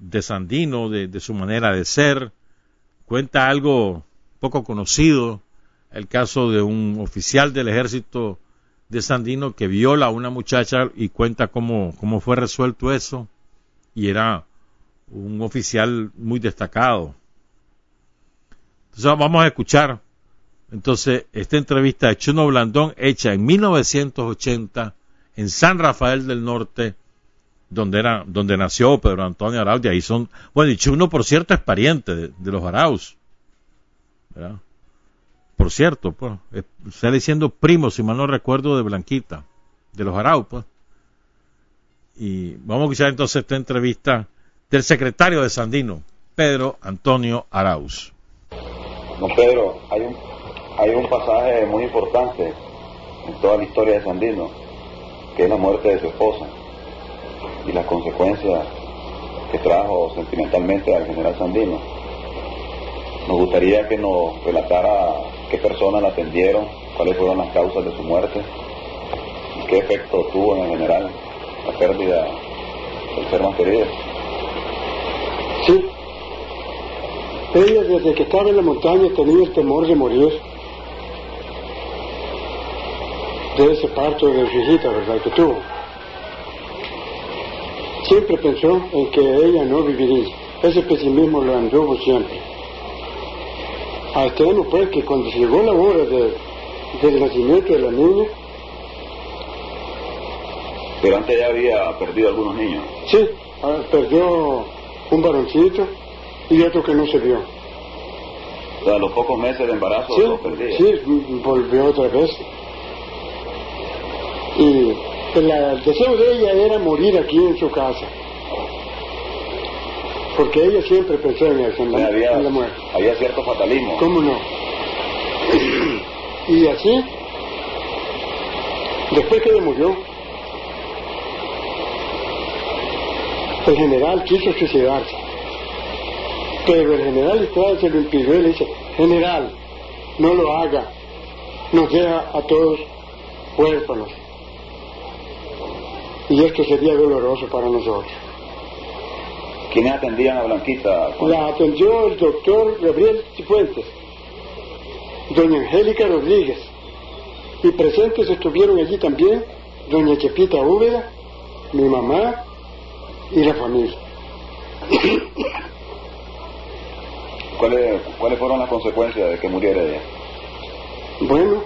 de Sandino, de su manera de ser, cuenta algo poco conocido, el caso de un oficial del ejército de Sandino que viola a una muchacha y cuenta cómo, cómo fue resuelto eso, y era un oficial muy destacado. Entonces vamos a escuchar entonces esta entrevista de Chuno Blandón hecha en 1980 en San Rafael del Norte, donde era, donde nació Pedro Antonio Arauz, y ahí son, bueno, y Chuno por cierto es pariente de, de los Arauz. Por cierto, pues, sale siendo primo, si mal no recuerdo, de Blanquita, de los Arau, pues. Y vamos a escuchar entonces esta entrevista del secretario de Sandino, Pedro Antonio Arauz. No, Pedro, hay un, hay un pasaje muy importante en toda la historia de Sandino, que es la muerte de su esposa y las consecuencias que trajo sentimentalmente al general Sandino nos gustaría que nos relatara qué personas la atendieron, cuáles fueron las causas de su muerte qué efecto tuvo en general la pérdida del ser más querido. Sí. Ella desde que estaba en la montaña tenía el temor de morir de ese parto de su hijita, ¿verdad? Que tuvo. Siempre pensó en que ella no viviría. Ese pesimismo lo anduvo siempre a extremo pues que cuando llegó la hora del nacimiento de la niña. Pero antes ya había perdido algunos niños. Sí ah, perdió un varoncito y otro que no se vio. O sea, a los pocos meses de embarazo sí, lo perdía. sí volvió otra vez. Y el deseo de ella era morir aquí en su casa porque ella siempre pensó en eso, en la, había, muerte. Había cierto fatalismo. ¿Cómo no? y así, después que ella murió, el general quiso suicidarse. Pero el general Estrada se lo impidió y le dice, general, no lo haga, nos deja a todos huérfanos. Y esto sería doloroso para nosotros. ¿Quiénes atendían a Blanquita? La atendió el doctor Gabriel Cifuentes, doña Angélica Rodríguez, y presentes estuvieron allí también doña Chepita Úbeda, mi mamá y la familia. ¿Cuáles, ¿Cuáles fueron las consecuencias de que muriera ella? Bueno,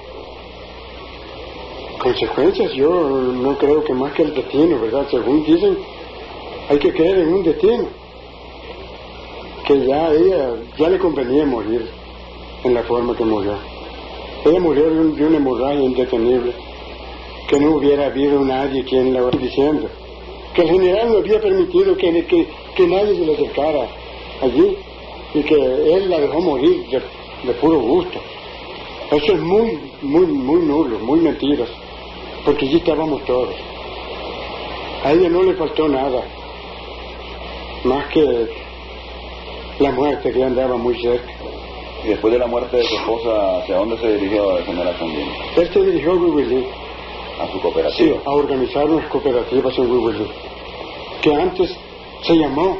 consecuencias yo no creo que más que el destino, ¿verdad? Según dicen, hay que creer en un destino que ya ella ya le convenía morir en la forma que murió. Ella murió de, una hemorragia indetenible que no hubiera habido nadie quien la diciendo. Que el general no había permitido que, que, que nadie se le acercara allí y que él la dejó morir de, de puro gusto. Eso es muy, muy, muy nulo, muy mentiras, porque allí estábamos todos. A ella no le faltó nada, más que la muerte que andaba muy cerca. Y después de la muerte de su esposa, ¿hacia dónde se dirigió el general Sandino? Él se dirigió a Wiwili, A su sí, cooperativa. a organizar unas cooperativas en Wiwili, que antes se llamó,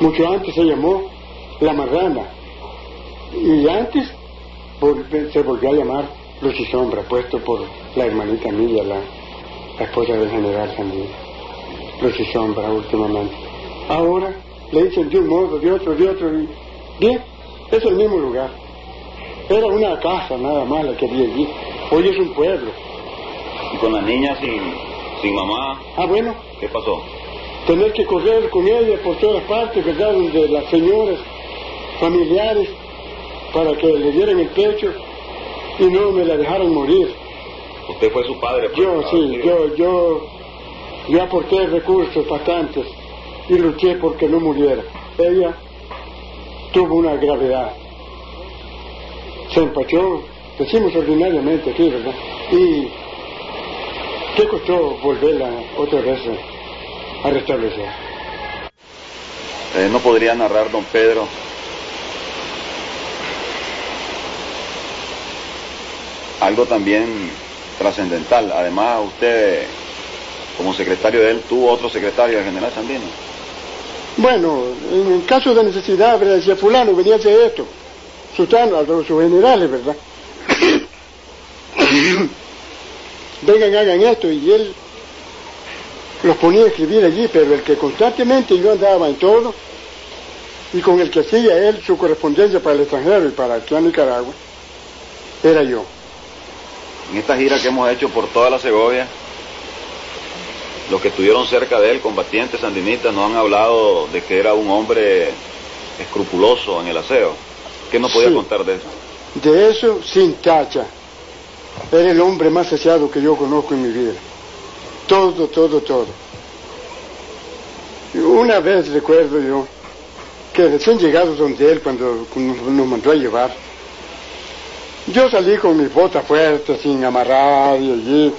mucho antes se llamó La Marrana, y antes se volvió a llamar Luz y Sombra, puesto por la hermanita mía, la, la esposa del general Sandino. Luz y Sombra últimamente. Ahora le dicen de un modo, de otro, de otro, y bien, es el mismo lugar. Era una casa nada más la que había allí. Hoy es un pueblo. Y con la niña sin, sin mamá, Ah, bueno, ¿qué pasó? tener que correr con ella por todas partes, ¿verdad? Donde las señoras familiares para que le dieran el pecho y no me la dejaran morir. Usted fue su padre. pues, Yo, sí, yo, yo, yo aporté recursos bastantes y luché porque no muriera. Ella tuvo una gravedad. Se empachó, decimos ordinariamente aquí, ¿verdad? Y ¿qué costó volverla otra vez a restablecer? Eh, ¿No podría narrar, don Pedro, algo también trascendental? Además, usted, como secretario de él, tuvo otro secretario, general Sandino. Bueno, en caso de necesidad, ¿verdad? decía fulano, venía a hacer esto. Sultano, a los sus generales, ¿verdad? Vengan, hagan esto, y él los ponía a escribir allí, pero el que constantemente yo andaba en todo, y con el que hacía él su correspondencia para el extranjero y para aquí a Nicaragua, era yo. En esta gira que hemos hecho por toda la Segovia, los que estuvieron cerca de él, combatientes sandinistas, nos han hablado de que era un hombre escrupuloso en el aseo. ¿Qué nos podía Sí. contar de eso? De eso, sin tacha. Era el hombre más deseado que yo conozco en mi vida. Todo, todo, todo. Una vez recuerdo yo que recién llegados donde él cuando nos mandó a llevar, yo salí con mis botas fuertes, sin amarrar y allí,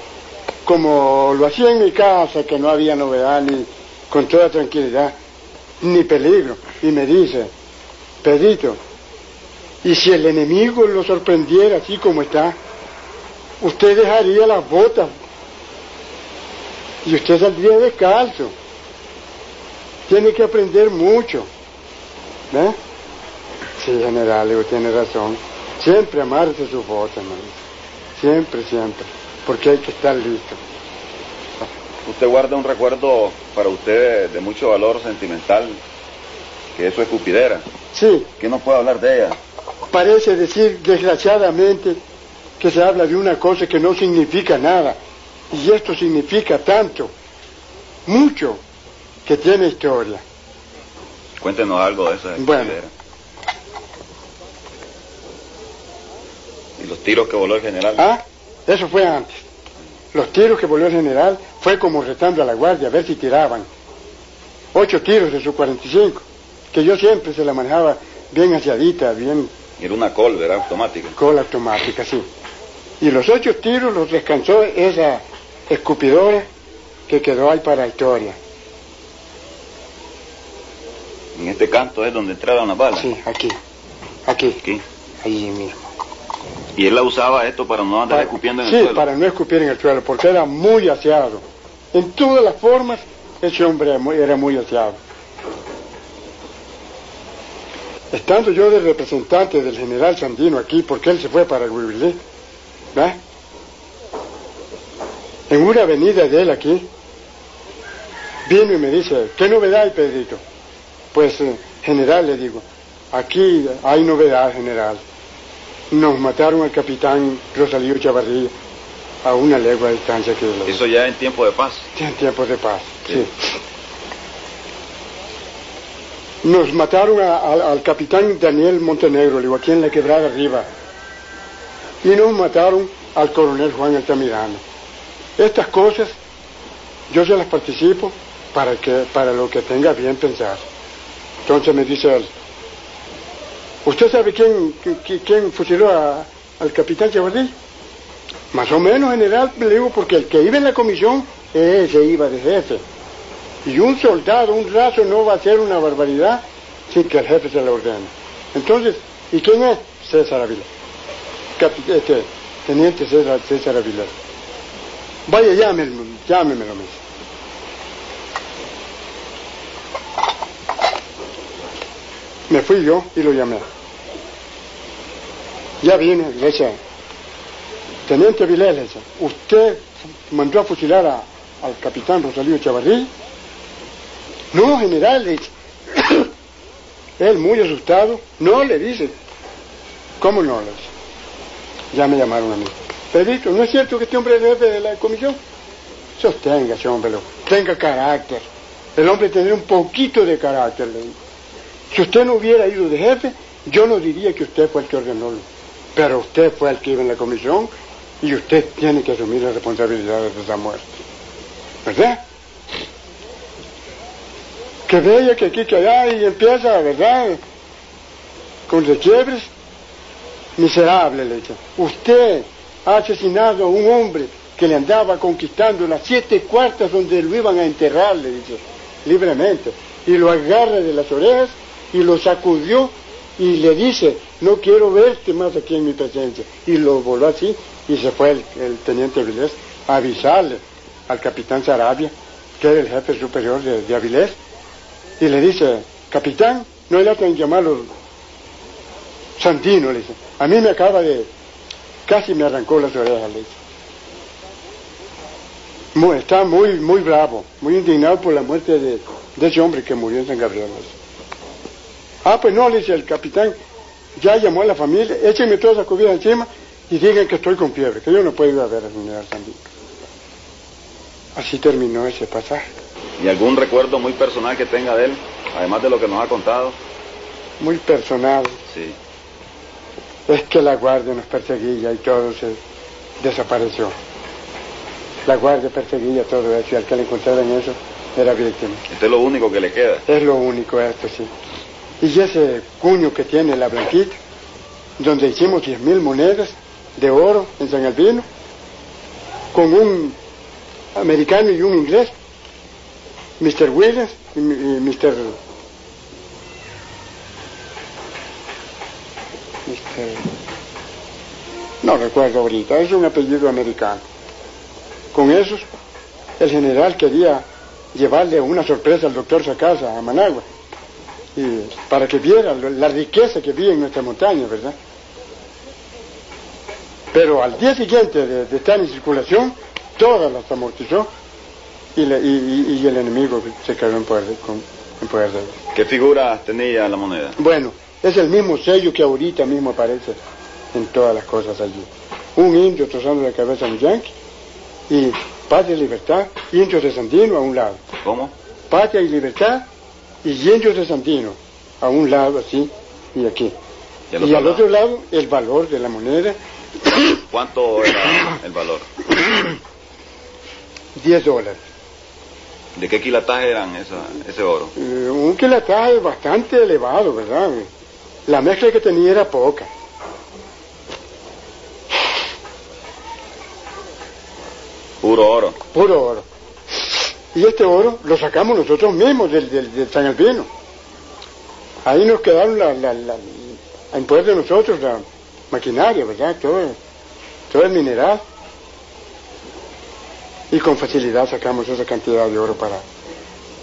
como lo hacía en mi casa, que no había novedad ni con toda tranquilidad, ni peligro. Y me dice, Pedrito, y si el enemigo lo sorprendiera así como está, usted dejaría las botas y usted saldría descalzo. Tiene que aprender mucho. ¿Ve? Sí, general, digo, tiene razón. Siempre amarse sus botas, hermano. Siempre, siempre. Porque hay que estar listo. Usted guarda un recuerdo para usted de mucho valor sentimental, que es su escupidera. Sí, ¿Qué nos puede hablar de ella? parece decir desgraciadamente que se habla de una cosa que no significa nada. Y esto significa tanto, mucho, que tiene historia. Cuéntenos algo de esa Bueno. Y los tiros que voló el general. Ah, eso fue antes. Los tiros que volvió el general fue como retando a la guardia a ver si tiraban. Ocho tiros de su 45, que yo siempre se la manejaba bien aseadita, bien Era una col, ¿verdad? Automática. cola automática, sí. Y los ocho tiros los descansó esa escupidora que quedó ahí para historia. En este canto es donde entraron las balas. Sí, aquí, aquí, Aquí. allí mismo. Y él la usaba esto para no andar Para- escupiendo en sí, el suelo. para no escupir en el suelo, porque era muy aseado. En todas las formas, ese hombre era muy, era muy aseado. Estando yo de representante del general Sandino aquí, porque él se fue para Huibilí, ¿verdad? En una avenida de él aquí, vino y me dice, ¿qué novedad hay, Pedrito? Pues, eh, general, le digo, aquí hay novedad, general. Nos mataron al capitán Rosalío Chavarría a una legua de distancia que lo- Eso ya en tiempo de paz. en tiempos de paz. Sí. Sí. Nos mataron a- a- al capitán Daniel Montenegro, le digo, aquí en la quebrada arriba. Y nos mataron al coronel Juan Altamirano. Estas cosas yo se las participo para, que, para lo que tenga bien pensar. Entonces me dice él, ¿usted sabe quién, quién, quién fusiló a- al capitán Chavardí? Más o menos, general, le digo, porque el que iba en la comisión, ese iba de jefe. Y un soldado, un raso, no va a hacer una barbaridad sin que el jefe se lo ordene. Entonces, ¿y quién es? César. Capi- este, teniente César, César Avilés. Vaya, llámelo, llámemelo. me Me fui yo y lo llamé. Ya vino, le dice, Teniente Avilés, le dice, ¿usted mandó a fusilar al capitán Rosalío Chavarrí? No, general, le dice. Él muy asustado, no le dice. ¿Cómo no? Le dice. Ya me llamaron a mí. Pedrito, ¿no es cierto que este hombre es de la comisión? Sosténgase, hombre, tenga carácter. El hombre tendría un poquito de carácter. Si usted no hubiera ido de jefe, yo no diría que usted fue el que ordenó. Pero usted fue el que iba en la comisión y usted tiene que asumir las responsabilidades de esa muerte. ¿Verdad? Que vea que aquí, que allá y empieza, ¿verdad? Con requiebres. Miserable, le dice. Usted ha asesinado a un hombre que le andaba conquistando las siete cuartas donde lo iban a enterrar, le dice, libremente. Y lo agarra de las orejas y lo sacudió y le dice, no quiero verte más aquí en mi presencia. Y lo voló así y se fue el, teniente Avilés a avisarle al capitán Sarabia, que era el jefe superior de, Avilés, y le dice, capitán, no le hacen llamarlo Santino, le dice. A mí me acaba de, casi me arrancó las orejas, le dice. Muy- está muy, muy bravo, muy indignado por la muerte de, ese hombre que murió en San Gabriel. le. Ah, pues no, le dice el capitán, ya llamó a la familia, échenme toda esa comida encima y digan que estoy con fiebre, que yo no puedo ir a ver al general Sandino. Así terminó ese pasaje. ¿Y algún recuerdo muy personal que tenga de él, además de lo que nos ha contado? Muy personal. Sí. Es que la guardia nos perseguía y todo se desapareció. La guardia perseguía todo eso y al que le encontraran eso era víctima. Este es lo único que le queda. Es lo único esto, sí. Y ese cuño que tiene la blanquita, donde hicimos 10 mil monedas de oro en San Albino, con un americano y un inglés, Mr. Williams y. Mr. No recuerdo ahorita, es un apellido americano. Con esos, el general quería llevarle una sorpresa al doctor Sacasa a Managua, y para que viera lo- la riqueza que había en nuestra montaña, ¿verdad? Pero al día siguiente de, de estar en circulación, todas las amortizó y, y- y- el enemigo se cayó en poder, de- con- en poder de él. ¿Qué figuras tenía la moneda? Bueno, es el mismo sello que ahorita mismo aparece en todas las cosas allí. Un indio trozando la cabeza a un yanqui y patria y libertad, indios de Sandino a un lado. ¿Cómo? Patria y libertad y indios de Sandino a un lado así y aquí. ¿Y al Y otro lado el valor de la moneda, ¿Cuánto era el valor? 10 dólares. ¿De qué quilataje eran esa, ese oro? Eh, un quilataje bastante elevado, ¿verdad? La mezcla que tenía era poca. Puro oro. puro oro. Y este oro lo sacamos nosotros mismos del, del, del San Albino. Ahí nos quedaron la, la, la- en poder de nosotros la maquinaria, ¿verdad? Todo, todo el mineral. Y con facilidad sacamos esa cantidad de oro para,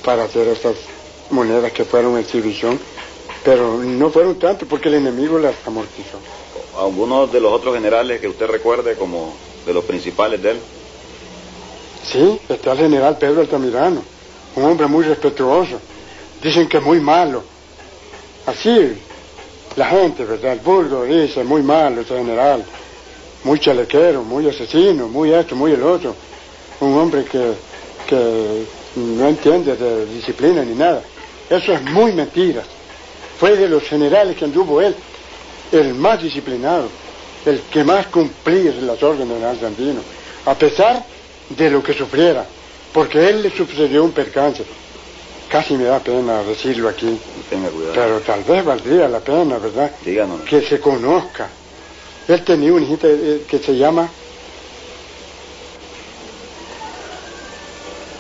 para hacer estas monedas que fueron exhibición. Pero no fueron tanto porque el enemigo las amortizó. ¿Algunos de los otros generales que usted recuerde como de los principales de él? Sí, está el general Pedro Altamirano, un hombre muy respetuoso. Dicen que es muy malo. Así, la gente, ¿verdad? El vulgo dice, muy malo ese general. Muy chalequero, muy asesino, muy esto, muy el otro. Un hombre que, que no entiende de disciplina ni nada. Eso es muy mentira. Fue de los generales que anduvo él, el más disciplinado, el que más cumplía las órdenes del Sandino. A pesar de lo que sufriera, porque él le sucedió un percance. Casi me da pena decirlo aquí, Tenga cuidado. pero tal vez valdría la pena, ¿verdad? Díganos. Que se conozca. Él tenía una hijita eh, que se llama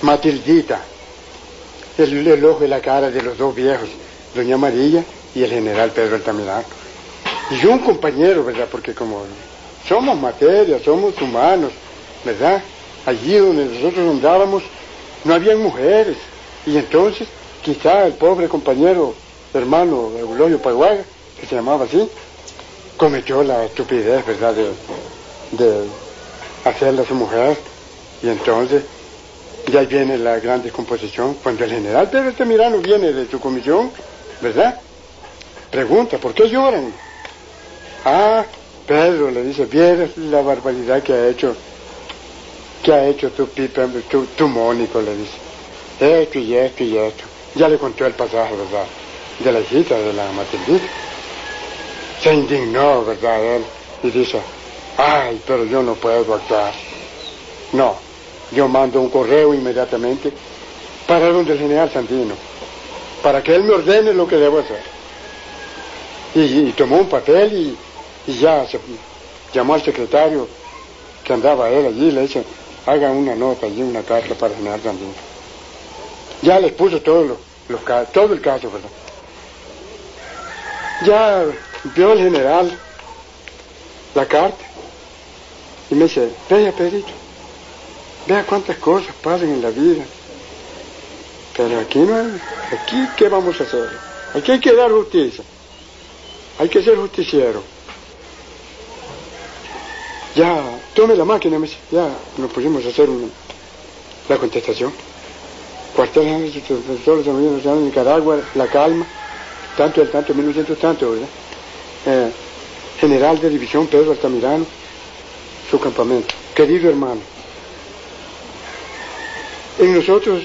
Matildita. El, el ojo y la cara de los dos viejos, doña María y el general Pedro Altamirano. Y yo un compañero, ¿verdad? Porque como somos materia, somos humanos, ¿verdad? Allí donde nosotros andábamos no habían mujeres. Y entonces, quizá el pobre compañero, hermano Eulogio Paguaga, que se llamaba así, cometió la estupidez, ¿verdad?, de, de hacerla su mujer. Y entonces, ya viene la gran descomposición. Cuando el general Pedro Altamirano viene de su comisión, ¿verdad? Pregunta, ¿por qué lloran? Ah, Pedro le dice, vieras la barbaridad que ha hecho, que ha hecho tu pipa, tu, tu Mónico, le dice. Esto y esto y esto. Ya le contó el pasaje, ¿verdad? De la hijita, de la Matildita. Se indignó, ¿verdad? Él, y dice, ay, pero yo no puedo actuar. No, yo mando un correo inmediatamente para donde el general Santino, para que él me ordene lo que debo hacer. Y, tomó un papel y, ya llamó al secretario que andaba él allí y le dice, haga una nota allí, una carta para general Santino. Ya les puso todo, lo, todo el caso, ¿verdad? Ya vio el general la carta y me dice, vea Pedrito, vea cuántas cosas pasan en la vida. Pero aquí no aquí qué vamos a hacer? Aquí hay que dar justicia. Hay que ser justiciero. Ya, tome la máquina, me dice, ya nos pusimos a hacer una- la contestación. Cuartel General de Unidos Nacionales de Nicaragua, La Calma, tanto del tanto, 1900 tanto, ¿verdad? Eh, General de División Pedro Altamirano, su campamento. Querido hermano, en nosotros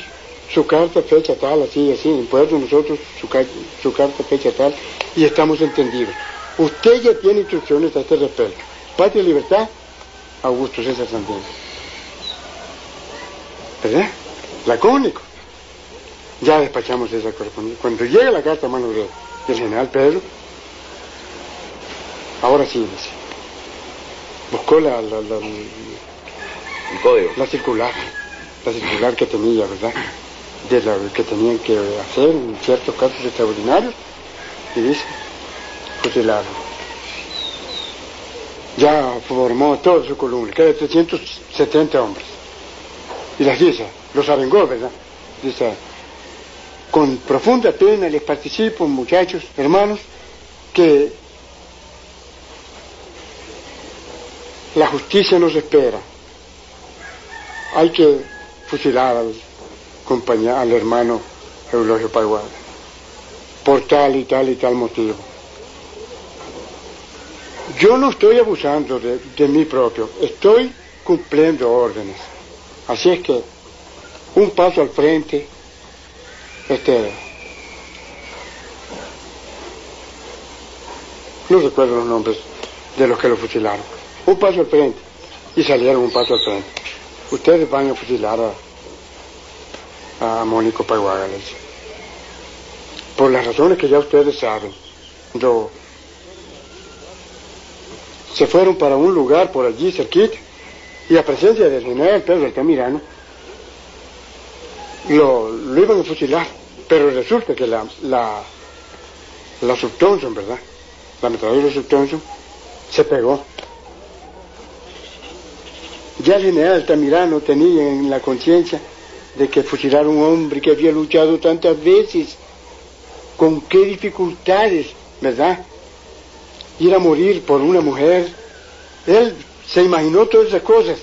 su carta fecha tal, así, así, en Puerto nosotros su carta fecha tal, y estamos entendidos. Usted ya tiene instrucciones a este respecto. Patria y Libertad, Augusto César Santino. ¿Verdad? Lacónico. Ya despachamos esa correspondencia. Cuando llega la carta a mano de- del general Pedro, ahora sí, dice, buscó la, la, la, Un código. la circular, la circular que tenía, ¿verdad? De lo que tenían que hacer en ciertos casos extraordinarios, y dice, fusilaron. Ya formó toda su columna, que de 370 hombres. Y las dice, los arengó, ¿verdad? Dice, con profunda pena les participo, muchachos, hermanos, que la justicia nos espera. Hay que fusilar al, compañero, al hermano Eulogio Paguada por tal y tal y tal motivo. Yo no estoy abusando de, de mí propio, estoy cumpliendo órdenes. Así es que un paso al frente, este, no recuerdo los nombres de los que lo fusilaron, un paso al frente y salieron un paso al frente. Ustedes van a fusilar a, a Mónico Paguaga. Por las razones que ya ustedes saben. Cuando se fueron para un lugar por allí cerquita y a presencia del general Pedro Altamirano lo, lo iban a fusilar. Pero resulta que la, la, la Sub Thompson, ¿verdad? La ametralladora Sub Thompson se pegó. Ya el general Altamirano tenía en la conciencia de que fusilar a un hombre que había luchado tantas veces, con qué dificultades, ¿verdad? Ir a morir por una mujer. Él se imaginó todas esas cosas.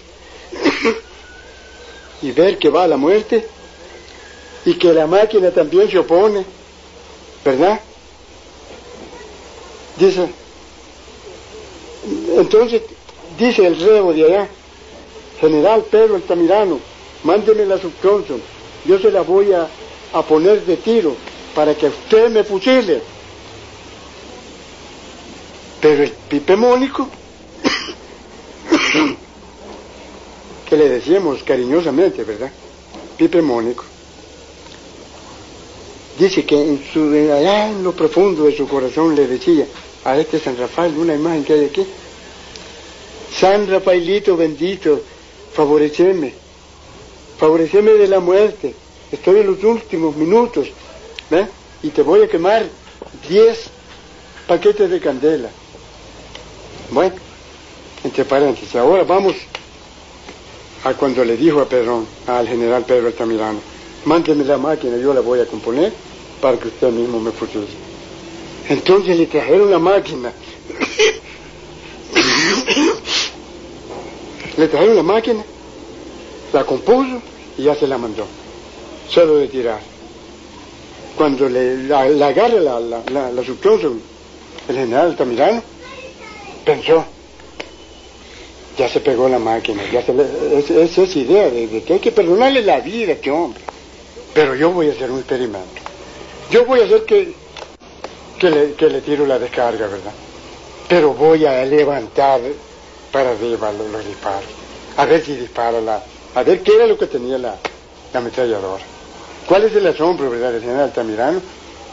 y ver que va a la muerte y que la máquina también se opone, ¿verdad? Dice, entonces, dice el reo de allá, General Pedro Altamirano, mándeme la Sub Thompson, yo se la voy a, a poner de tiro para que usted me fusile. Pero el Pipe Mónico que le decíamos cariñosamente, ¿verdad? Pipe Mónico. Dice que en su, allá en lo profundo de su corazón le decía a este San Rafael, una imagen que hay aquí, San Rafaelito bendito, favoreceme, favoreceme de la muerte, estoy en los últimos minutos, ¿ve? y te voy a quemar 10 paquetes de candela. Bueno, entre paréntesis, ahora vamos a cuando le dijo a Pedrón, al general Pedro Altamirano, mándeme la máquina, yo la voy a componer para que usted mismo me fusile. Entonces le trajeron la máquina. le trajeron la máquina, la compuso y ya se la mandó. Solo de tirar. Cuando le la, la agarra la, la, la, el general Altamirano pensó, ya se pegó la máquina, ya se le, es, es esa idea de, que hay que perdonarle la vida a este hombre. Pero yo voy a hacer un experimento. Yo voy a hacer que, que, le, tiro la descarga, ¿verdad? Pero voy a levantar para arriba los, disparos. A ver si dispara la... A ver qué era lo que tenía la, la ametralladora. ¿Cuál es el asombro, verdad, del general Altamirano?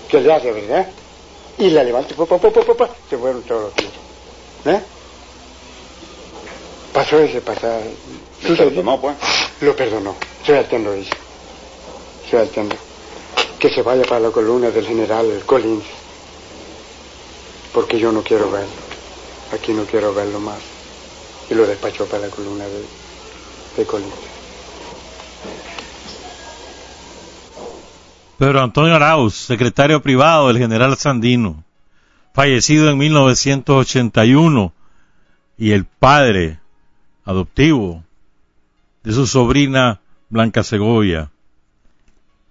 Que le hace, ¿verdad? Y la levanta, pa, pa, pa, se fueron todos los tiros. ¿Eh? Pasó ese pasaje. Lo perdonó, pues. Lo perdonó. Suelten lo dice. Suelten. Que se vaya para la columna del general Collins. Porque yo no quiero verlo. Aquí no quiero verlo más. Y lo despachó para la columna de, de Collins. Pedro Antonio Arauz, secretario privado del general Sandino, fallecido en 1981, y el padre adoptivo de su sobrina Blanca Segovia.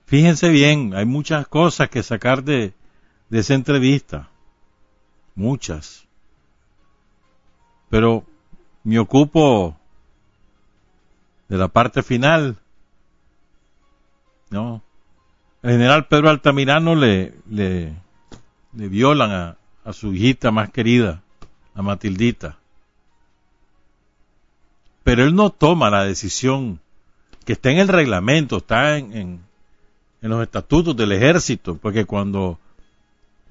Fíjense bien, hay muchas cosas que sacar de, de esa entrevista. Muchas. Pero me ocupo de la parte final. No. El general Pedro Altamirano le, le, le violan a, a su hijita más querida, a Matildita. Pero él no toma la decisión que está en el reglamento, está en, en, los estatutos del ejército, porque cuando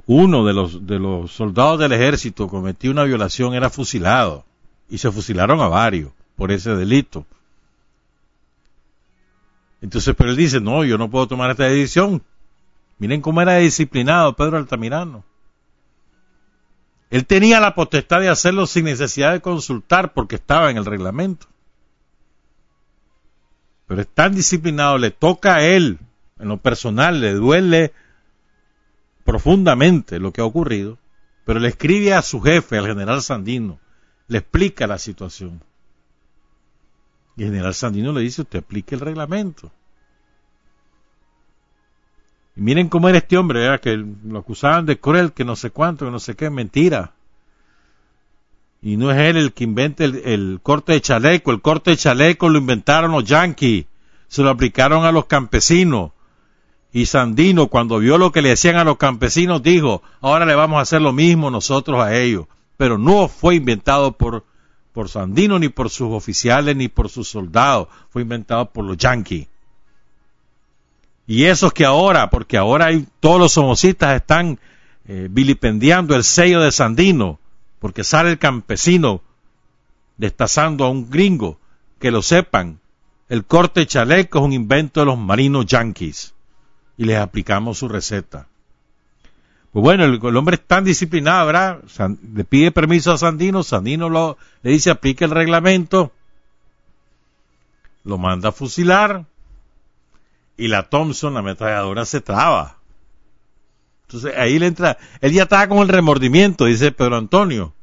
uno de los, de los soldados del ejército cometió una violación era fusilado y se fusilaron a varios por ese delito. Entonces, pero él dice, no, yo no puedo tomar esta decisión. Miren cómo era disciplinado Pedro Altamirano. Él tenía la potestad de hacerlo sin necesidad de consultar porque estaba en el reglamento. Pero es tan disciplinado, le toca a él, en lo personal, le duele profundamente lo que ha ocurrido, pero le escribe a su jefe, al general Sandino, le explica la situación. Y el general Sandino le dice, usted aplique el reglamento. Y miren cómo era este hombre, ¿verdad? que lo acusaban de cruel, que no sé cuánto, que no sé qué, mentira. Y no es él el que inventa el, el, corte de chaleco, el corte de chaleco lo inventaron los yanquis, se lo aplicaron a los campesinos. Y Sandino, cuando vio lo que le decían a los campesinos, dijo, ahora le vamos a hacer lo mismo nosotros a ellos. Pero no fue inventado por, por Sandino, ni por sus oficiales, ni por sus soldados, fue inventado por los yanquis. Y esos que ahora, porque ahora todos los somocistas están eh, vilipendiando el sello de Sandino, porque sale el campesino destazando a un gringo, que lo sepan, el corte chaleco es un invento de los marinos yanquis, y les aplicamos su receta. Pues bueno, el, hombre es tan disciplinado, ¿verdad? Le pide permiso a Sandino, Sandino lo, le dice aplique el reglamento, lo manda a fusilar, y la Thompson, la ametralladora, se traba. Entonces ahí le entra, él ya estaba con el remordimiento, dice Pedro Antonio.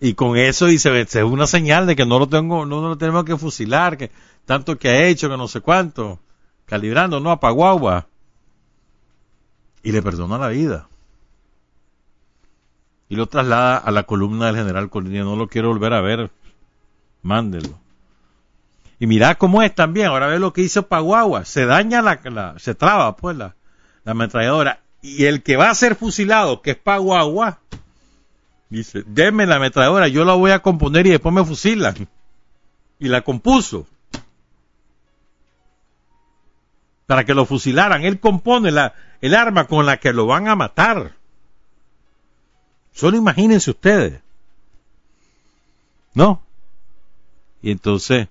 Y con eso dice, es una señal de que no lo tengo, no lo tenemos que fusilar, que tanto que ha hecho, que no sé cuánto, calibrando, no, a Paguagua. Y le perdona la vida. Y lo traslada a la columna del general Colina, no lo quiero volver a ver, mándelo. Y mira cómo es también, ahora ve lo que hizo Paguagua, se daña la, la se traba pues la, la ametralladora. Y el que va a ser fusilado, que es Paguagua, dice, deme la ametralladora, yo la voy a componer y después me fusilan. y la compuso para que lo fusilaran. Él compone la, el arma con la que lo van a matar. Solo imagínense ustedes. ¿No? Y entonces,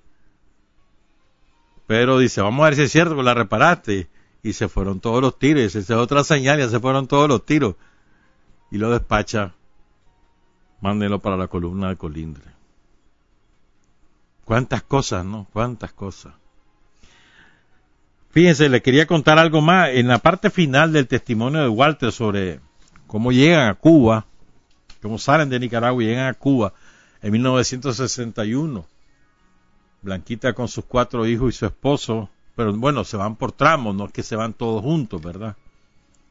pero dice, vamos a ver si es cierto que la reparaste. Y se fueron todos los tiros. Esa es otra señal, ya se fueron todos los tiros. Y lo despacha. Mándenlo para la columna de Colindre. Cuántas cosas, ¿no? Cuántas cosas. Fíjense, le quería contar algo más. En la parte final del testimonio de Walter sobre cómo llegan a Cuba, cómo salen de Nicaragua y llegan a Cuba en 1961. Blanquita con sus cuatro hijos y su esposo, pero bueno, se van por tramos, no es que se van todos juntos, ¿verdad?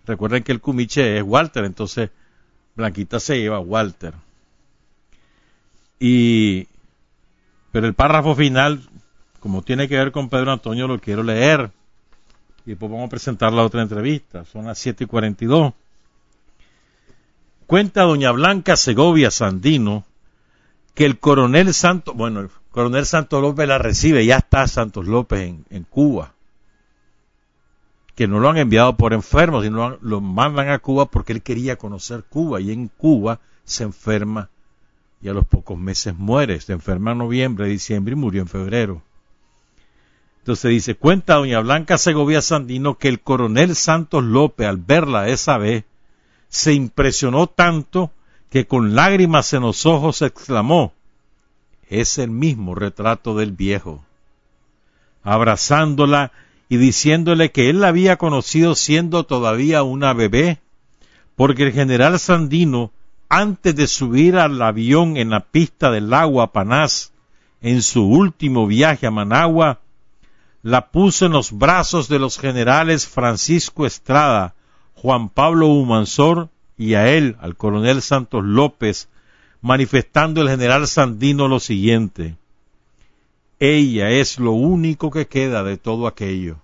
Recuerden que el cumiche es Walter, entonces Blanquita se lleva a Walter. Y pero el párrafo final, como tiene que ver con Pedro Antonio, lo quiero leer. Y después vamos a presentar la otra entrevista. Son las 7 y 42. Cuenta doña Blanca Segovia Sandino que el coronel Santos, bueno, el coronel Santos López la recibe, ya está Santos López en, Cuba. Que no lo han enviado por enfermo, sino lo, lo mandan a Cuba porque él quería conocer Cuba. Y en Cuba se enferma y a los pocos meses muere. Se enferma en noviembre, diciembre y murió en febrero. Entonces dice, cuenta doña Blanca Segovia Sandino que el coronel Santos López al verla esa vez se impresionó tanto que con lágrimas en los ojos exclamó, es el mismo retrato del viejo. Abrazándola y diciéndole que él la había conocido siendo todavía una bebé, porque el general Sandino antes de subir al avión en la pista del agua Panás en su último viaje a Managua, la puso en los brazos de los generales Francisco Estrada, Juan Pablo Humansor y a él, al coronel Santos López, manifestando el general Sandino lo siguiente. Ella es lo único que queda de todo aquello.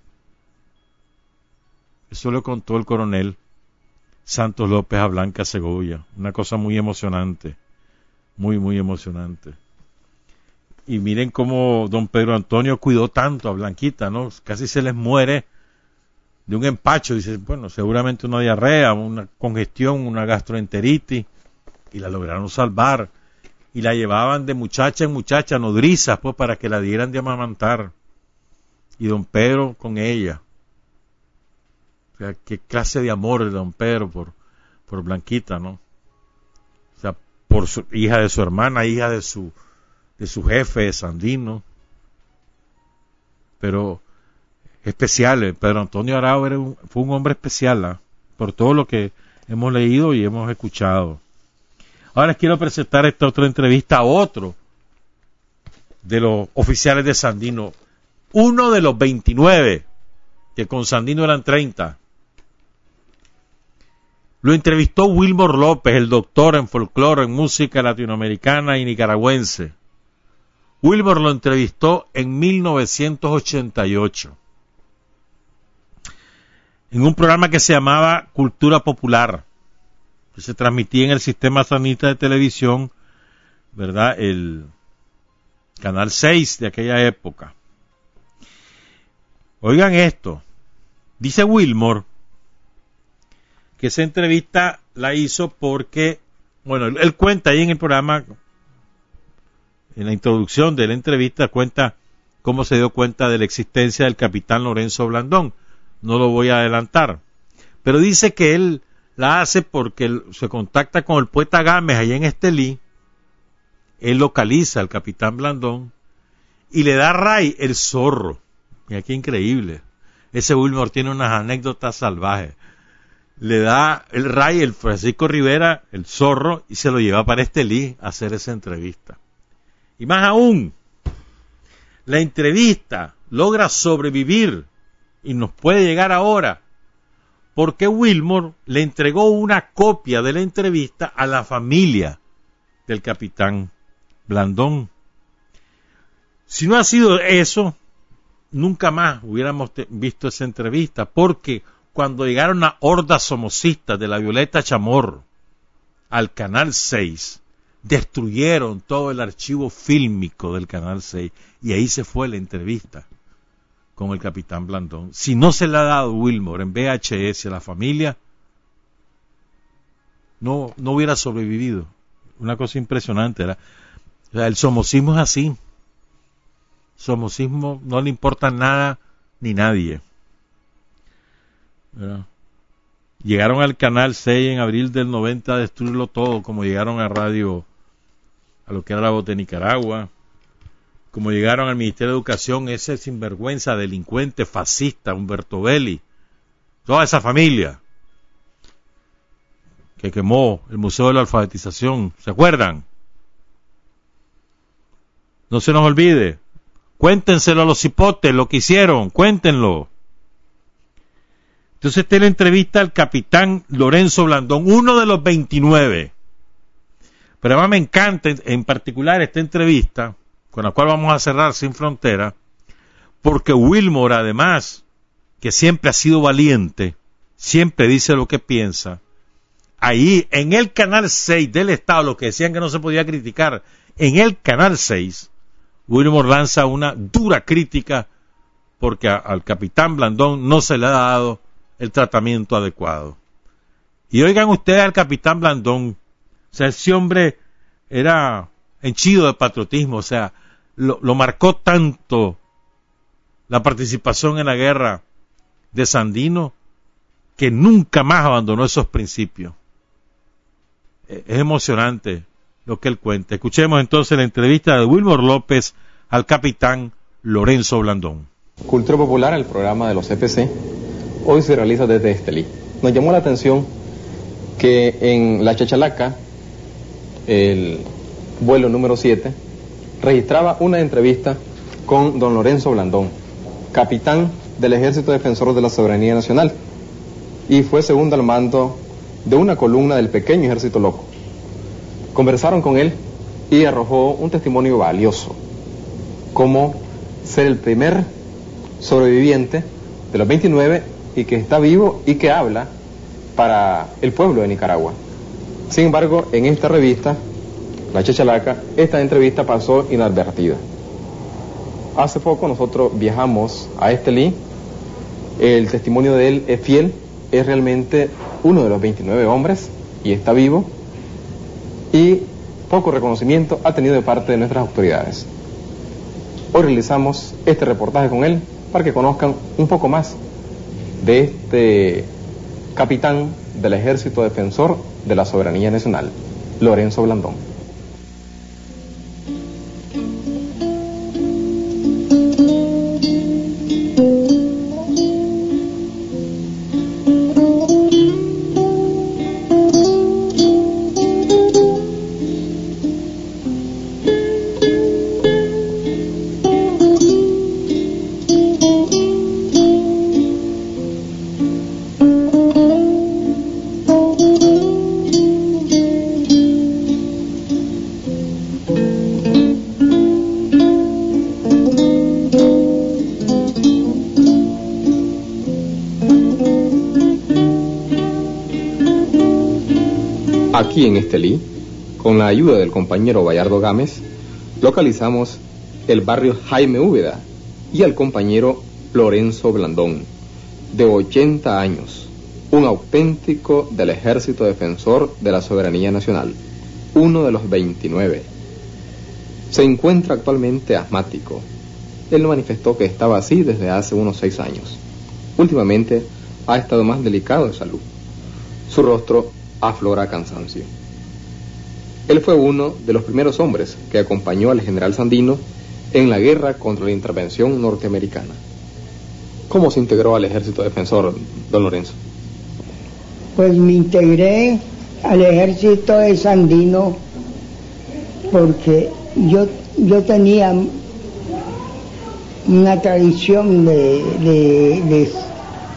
Eso lo contó el coronel Santos López a Blanca Segovia. Una cosa muy emocionante, muy, muy emocionante. Y miren cómo don Pedro Antonio cuidó tanto a Blanquita, ¿no? Casi se les muere de un empacho. Dice, bueno, seguramente una diarrea, una congestión, una gastroenteritis. Y la lograron salvar. Y la llevaban de muchacha en muchacha, nodrizas, pues, para que la dieran de amamantar. Y don Pedro con ella o sea, qué clase de amor de don Pedro por, por Blanquita, ¿no? O sea, por su hija de su hermana, hija de su, de su jefe, Sandino. Pero especial, Pedro Antonio Arau fue un hombre especial, ¿ah? por todo lo que hemos leído y hemos escuchado. Ahora les quiero presentar esta otra entrevista a otro de los oficiales de Sandino, uno de los 29, que con Sandino eran 30. Lo entrevistó Wilbur López, el doctor en folclore, en música latinoamericana y nicaragüense. Wilbur lo entrevistó en 1988 en un programa que se llamaba Cultura Popular, que se transmitía en el sistema sanita de televisión, ¿verdad? El canal 6 de aquella época. Oigan esto, dice Wilmore que esa entrevista la hizo porque, bueno, él, cuenta ahí en el programa, en la introducción de la entrevista, cuenta cómo se dio cuenta de la existencia del capitán Lorenzo Blandón. No lo voy a adelantar. Pero dice que él la hace porque se contacta con el poeta Gámez allá en Estelí. Él localiza al capitán Blandón y le da a Ray el zorro. Mira qué increíble. Ese Wilmore tiene unas anécdotas salvajes le da el Ray, el Francisco Rivera, el zorro, y se lo lleva para Estelí a hacer esa entrevista. Y más aún, la entrevista logra sobrevivir y nos puede llegar ahora porque Wilmore le entregó una copia de la entrevista a la familia del capitán Blandón. Si no ha sido eso, nunca más hubiéramos visto esa entrevista, porque cuando llegaron a hordas somocistas de la Violeta Chamorro al Canal 6, destruyeron todo el archivo fílmico del Canal 6 y ahí se fue la entrevista con el capitán Blandón. Si no se le ha dado Wilmore en VHS a la familia, no, no hubiera sobrevivido. Una cosa impresionante era. el somocismo es así. Somocismo no le importa nada ni nadie. Llegaron al canal 6 en abril del 90 a destruirlo todo, como llegaron a radio, a lo que era la voz de Nicaragua, como llegaron al Ministerio de Educación, ese sinvergüenza, delincuente, fascista, Humberto Belli, toda esa familia que quemó el Museo de la Alfabetización, ¿se acuerdan? No se nos olvide, cuéntenselo a los hipotes, lo que hicieron, cuéntenlo. Entonces la entrevista al capitán Lorenzo Blandón, uno de los 29. Pero además me encanta en particular esta entrevista, con la cual vamos a cerrar sin frontera, porque Wilmore además, que siempre ha sido valiente, siempre dice lo que piensa, ahí en el canal 6 del Estado, lo que decían que no se podía criticar, en el canal 6, Wilmore lanza una dura crítica porque al capitán Blandón no se le ha dado el tratamiento adecuado. Y oigan ustedes al capitán Blandón, o sea, ese hombre era henchido de patriotismo, o sea, lo, marcó tanto la participación en la guerra de Sandino que nunca más abandonó esos principios. E, es emocionante lo que él cuenta. Escuchemos entonces la entrevista de Wilmore López al capitán Lorenzo Blandón. Cultura Popular, el programa de los CPC, hoy se realiza desde Estelí. Nos llamó la atención que en la Chachalaca, el vuelo número 7, registraba una entrevista con don Lorenzo Blandón, capitán del Ejército Defensor de la Soberanía Nacional, y fue segundo al mando de una columna del pequeño Ejército Loco. Conversaron con él y arrojó un testimonio valioso, como ser el primer sobreviviente de los 29 y que está vivo y que habla para el pueblo de Nicaragua. Sin embargo, en esta revista, La Chachalaca, esta entrevista pasó inadvertida. Hace poco nosotros viajamos a Estelí, el testimonio de él es fiel, es realmente uno de los 29 hombres y está vivo y poco reconocimiento ha tenido de parte de nuestras autoridades. Hoy realizamos este reportaje con él para que conozcan un poco más de este capitán del Ejército Defensor de la Soberanía Nacional, Lorenzo Blandón. Ayuda del compañero Bayardo Gámez, localizamos el barrio Jaime Úbeda y al compañero Lorenzo Blandón, de 80 años, un auténtico del Ejército Defensor de la Soberanía Nacional, uno de los 29. Se encuentra actualmente asmático. Él manifestó que estaba así desde hace unos seis años. Últimamente ha estado más delicado de salud. Su rostro aflora cansancio. Él fue uno de los primeros hombres que acompañó al general Sandino en la guerra contra la intervención norteamericana. ¿Cómo se integró al ejército defensor, don Lorenzo? Pues me integré al ejército de Sandino porque yo, yo tenía una tradición de, de,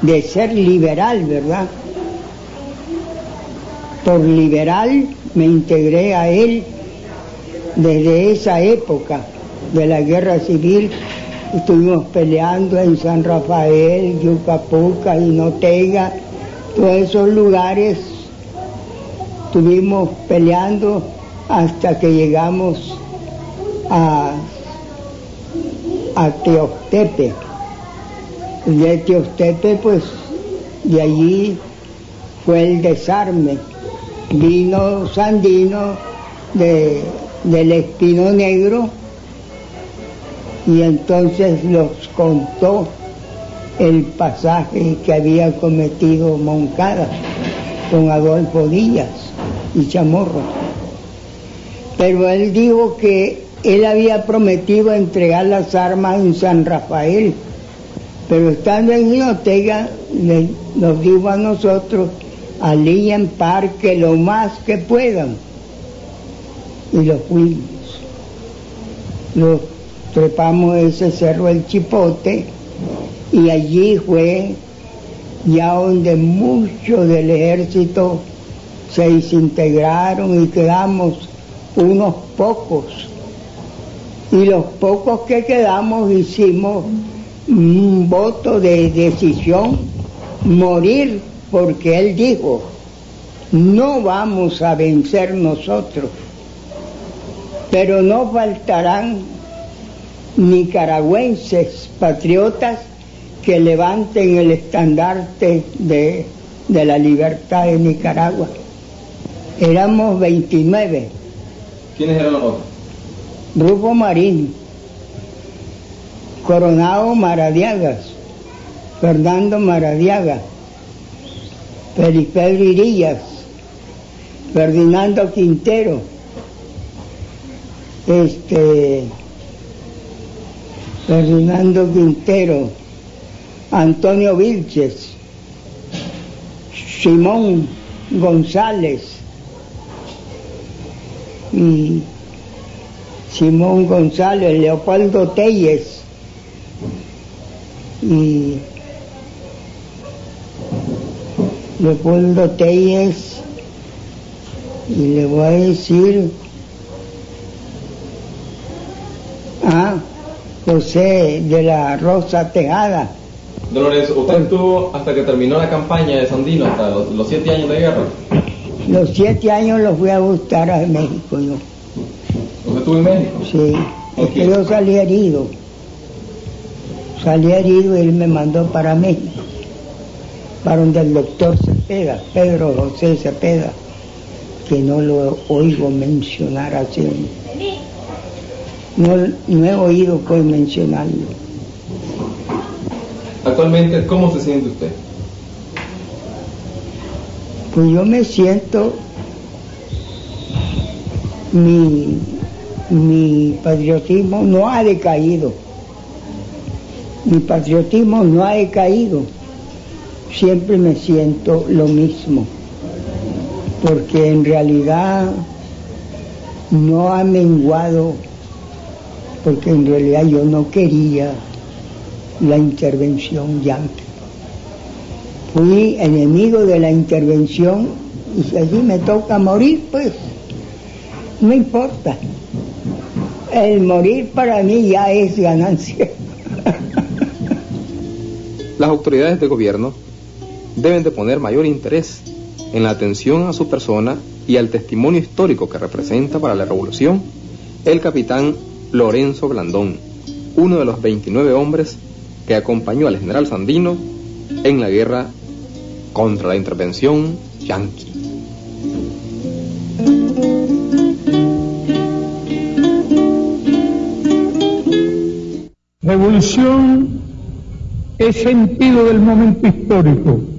de ser liberal, ¿verdad? por liberal me integré a él desde esa época de la guerra civil. Estuvimos peleando en San Rafael, Yucapuca y Notega, todos esos lugares estuvimos peleando hasta que llegamos a, a Teostepe. Y de Teostepe, pues, de allí fue el desarme. Vino Sandino de, del Espino Negro y entonces los contó el pasaje que había cometido Moncada con Adolfo Díaz y Chamorro. Pero él dijo que él había prometido entregar las armas en San Rafael, pero estando en Ginotega nos dijo a nosotros, alíen parque lo más que puedan. Y lo fuimos. Lo trepamos ese cerro el Chipote y allí fue ya donde muchos del ejército se desintegraron y quedamos unos pocos. Y los pocos que quedamos hicimos un voto de decisión, morir, porque él dijo, no vamos a vencer nosotros, pero no faltarán nicaragüenses patriotas que levanten el estandarte de, de la libertad de Nicaragua. Éramos 29. ¿Quiénes eran los otros? Rufo Marín, Coronado Maradiagas, Fernando Maradiaga, Felipe Virillas, Ferdinando Quintero, este, Ferdinando Quintero, Antonio Vilches, Simón González y Simón González, Leopoldo Telles y Leopoldo Telles y le voy a decir a José de la Rosa Tejada. Don Lorenzo, ¿usted estuvo hasta que terminó la campaña de Sandino, hasta los, los siete años de guerra? Los siete años los fui a buscar a México yo. ¿Usted estuvo en México? Sí, es que yo salí herido. Salí herido y él me mandó para México, para donde el doctor Cepeda, Pedro José Cepeda, que no lo oigo mencionar así. No, no he oído pues mencionarlo. Actualmente, ¿cómo se siente usted? Pues yo me siento, mi, mi patriotismo no ha decaído. Mi patriotismo no ha decaído. Siempre me siento lo mismo. Porque en realidad no ha menguado, porque en realidad yo no quería la intervención yanqui. Fui enemigo de la intervención y si allí me toca morir, pues no importa. El morir para mí ya es ganancia. Las autoridades de gobierno deben de poner mayor interés en la atención a su persona y al testimonio histórico que representa para la revolución el capitán Lorenzo Blandón, uno de los 29 hombres que acompañó al general Sandino en la guerra contra la intervención yanqui. Revolución es sentido del momento histórico.